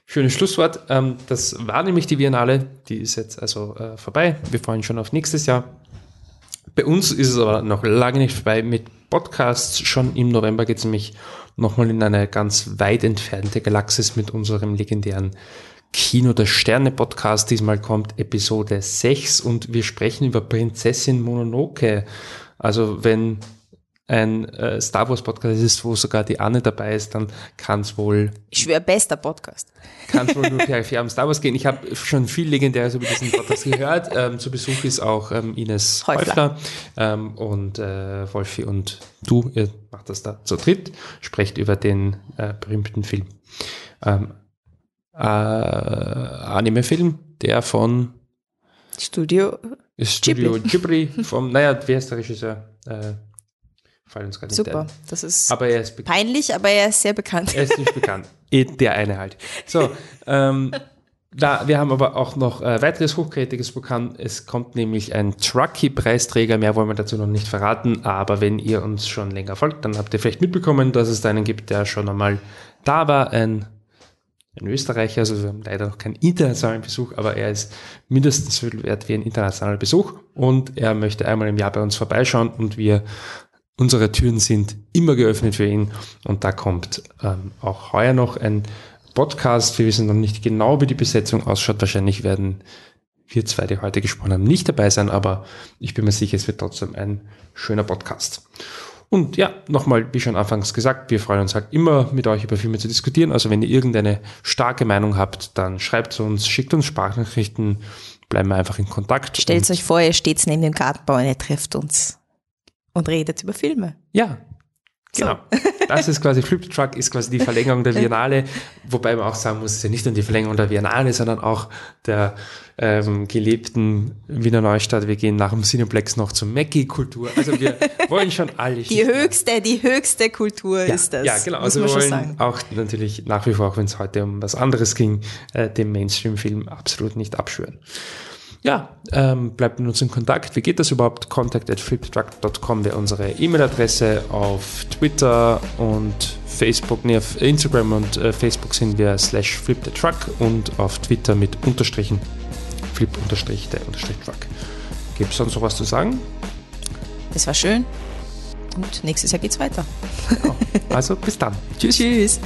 Schönes Schlusswort. Ähm, das war nämlich die Biennale. Die ist jetzt also äh, vorbei. Wir freuen uns schon auf nächstes Jahr. Bei uns ist es aber noch lange nicht vorbei mit Podcasts. Schon im November geht es nämlich nochmal in eine ganz weit entfernte Galaxis mit unserem legendären Kino der Sterne Podcast. Diesmal kommt Episode 6 und wir sprechen über Prinzessin Mononoke. Also wenn ein äh, Star Wars Podcast ist, wo sogar die Anne dabei ist, dann kann es wohl Ich schwöre, bester Podcast. kann es wohl nur peripher um Star Wars gehen. Ich habe schon viel Legendäres über diesen Podcast gehört. Ähm, zu Besuch ist auch ähm, Ines Häufler. Häufler, ähm, und äh, Wolfi und du, ihr macht das da zu dritt, sprecht über den äh, berühmten Film. Ähm, äh, Anime-Film, der von Studio, Studio Ghibli, vom, naja, wer ist der Regisseur? Äh, fallen uns gerade nicht super. ein. Das ist Aber er ist peinlich, aber er ist sehr bekannt. Er ist nicht bekannt. Eh, Der eine halt. So, ähm, da, wir haben aber auch noch äh, weiteres hochkarätiges Programm. Es kommt nämlich ein Truckee-Preisträger. Mehr wollen wir dazu noch nicht verraten. Aber wenn ihr uns schon länger folgt, dann habt ihr vielleicht mitbekommen, dass es da einen gibt, der schon einmal da war. Ein, ein Österreicher. Also wir haben leider noch keinen internationalen Besuch, aber er ist mindestens so wert wie ein internationaler Besuch. Und er möchte einmal im Jahr bei uns vorbeischauen und wir Unsere Türen sind immer geöffnet für ihn und da kommt ähm, auch heuer noch ein Podcast. Wir wissen noch nicht genau, wie die Besetzung ausschaut. Wahrscheinlich werden wir zwei, die heute gesprochen haben, nicht dabei sein, aber ich bin mir sicher, es wird trotzdem ein schöner Podcast. Und ja, nochmal, wie schon anfangs gesagt, wir freuen uns halt immer, mit euch über Filme zu diskutieren. Also wenn ihr irgendeine starke Meinung habt, dann schreibt uns, schickt uns Sprachnachrichten, bleiben wir einfach in Kontakt. Stellt euch vor, ihr steht neben dem Gartenbau und ihr trefft uns und redet über Filme. Ja, genau. Das ist quasi Flip Truck, ist quasi die Verlängerung der Biennale, wobei man auch sagen muss, es ist ja nicht nur die Verlängerung der Biennale, sondern auch der ähm, gelebten Wiener Neustadt. Wir gehen nach dem Cineplex noch zur Mackie-Kultur. Also wir wollen schon alle Die Schichten- höchste, die höchste Kultur ja, ist das. Ja, genau. Also wir wollen auch natürlich nach wie vor, auch wenn es heute um was anderes ging, äh, dem Mainstream-Film absolut nicht abschwören. Ja, ähm, bleibt mit uns in Kontakt. Wie geht das überhaupt? Contact at fliptruck.com wäre unsere E-Mail-Adresse. Auf Twitter und Facebook, nee, auf Instagram und äh, Facebook sind wir slash flipthetruck und auf Twitter mit Unterstrichen flip unterstrich der unterstrich truck. Gibt es sonst noch was zu sagen? Das war schön. Und nächstes Jahr geht's weiter. Genau. Also bis dann. Tschüss. Tschüss.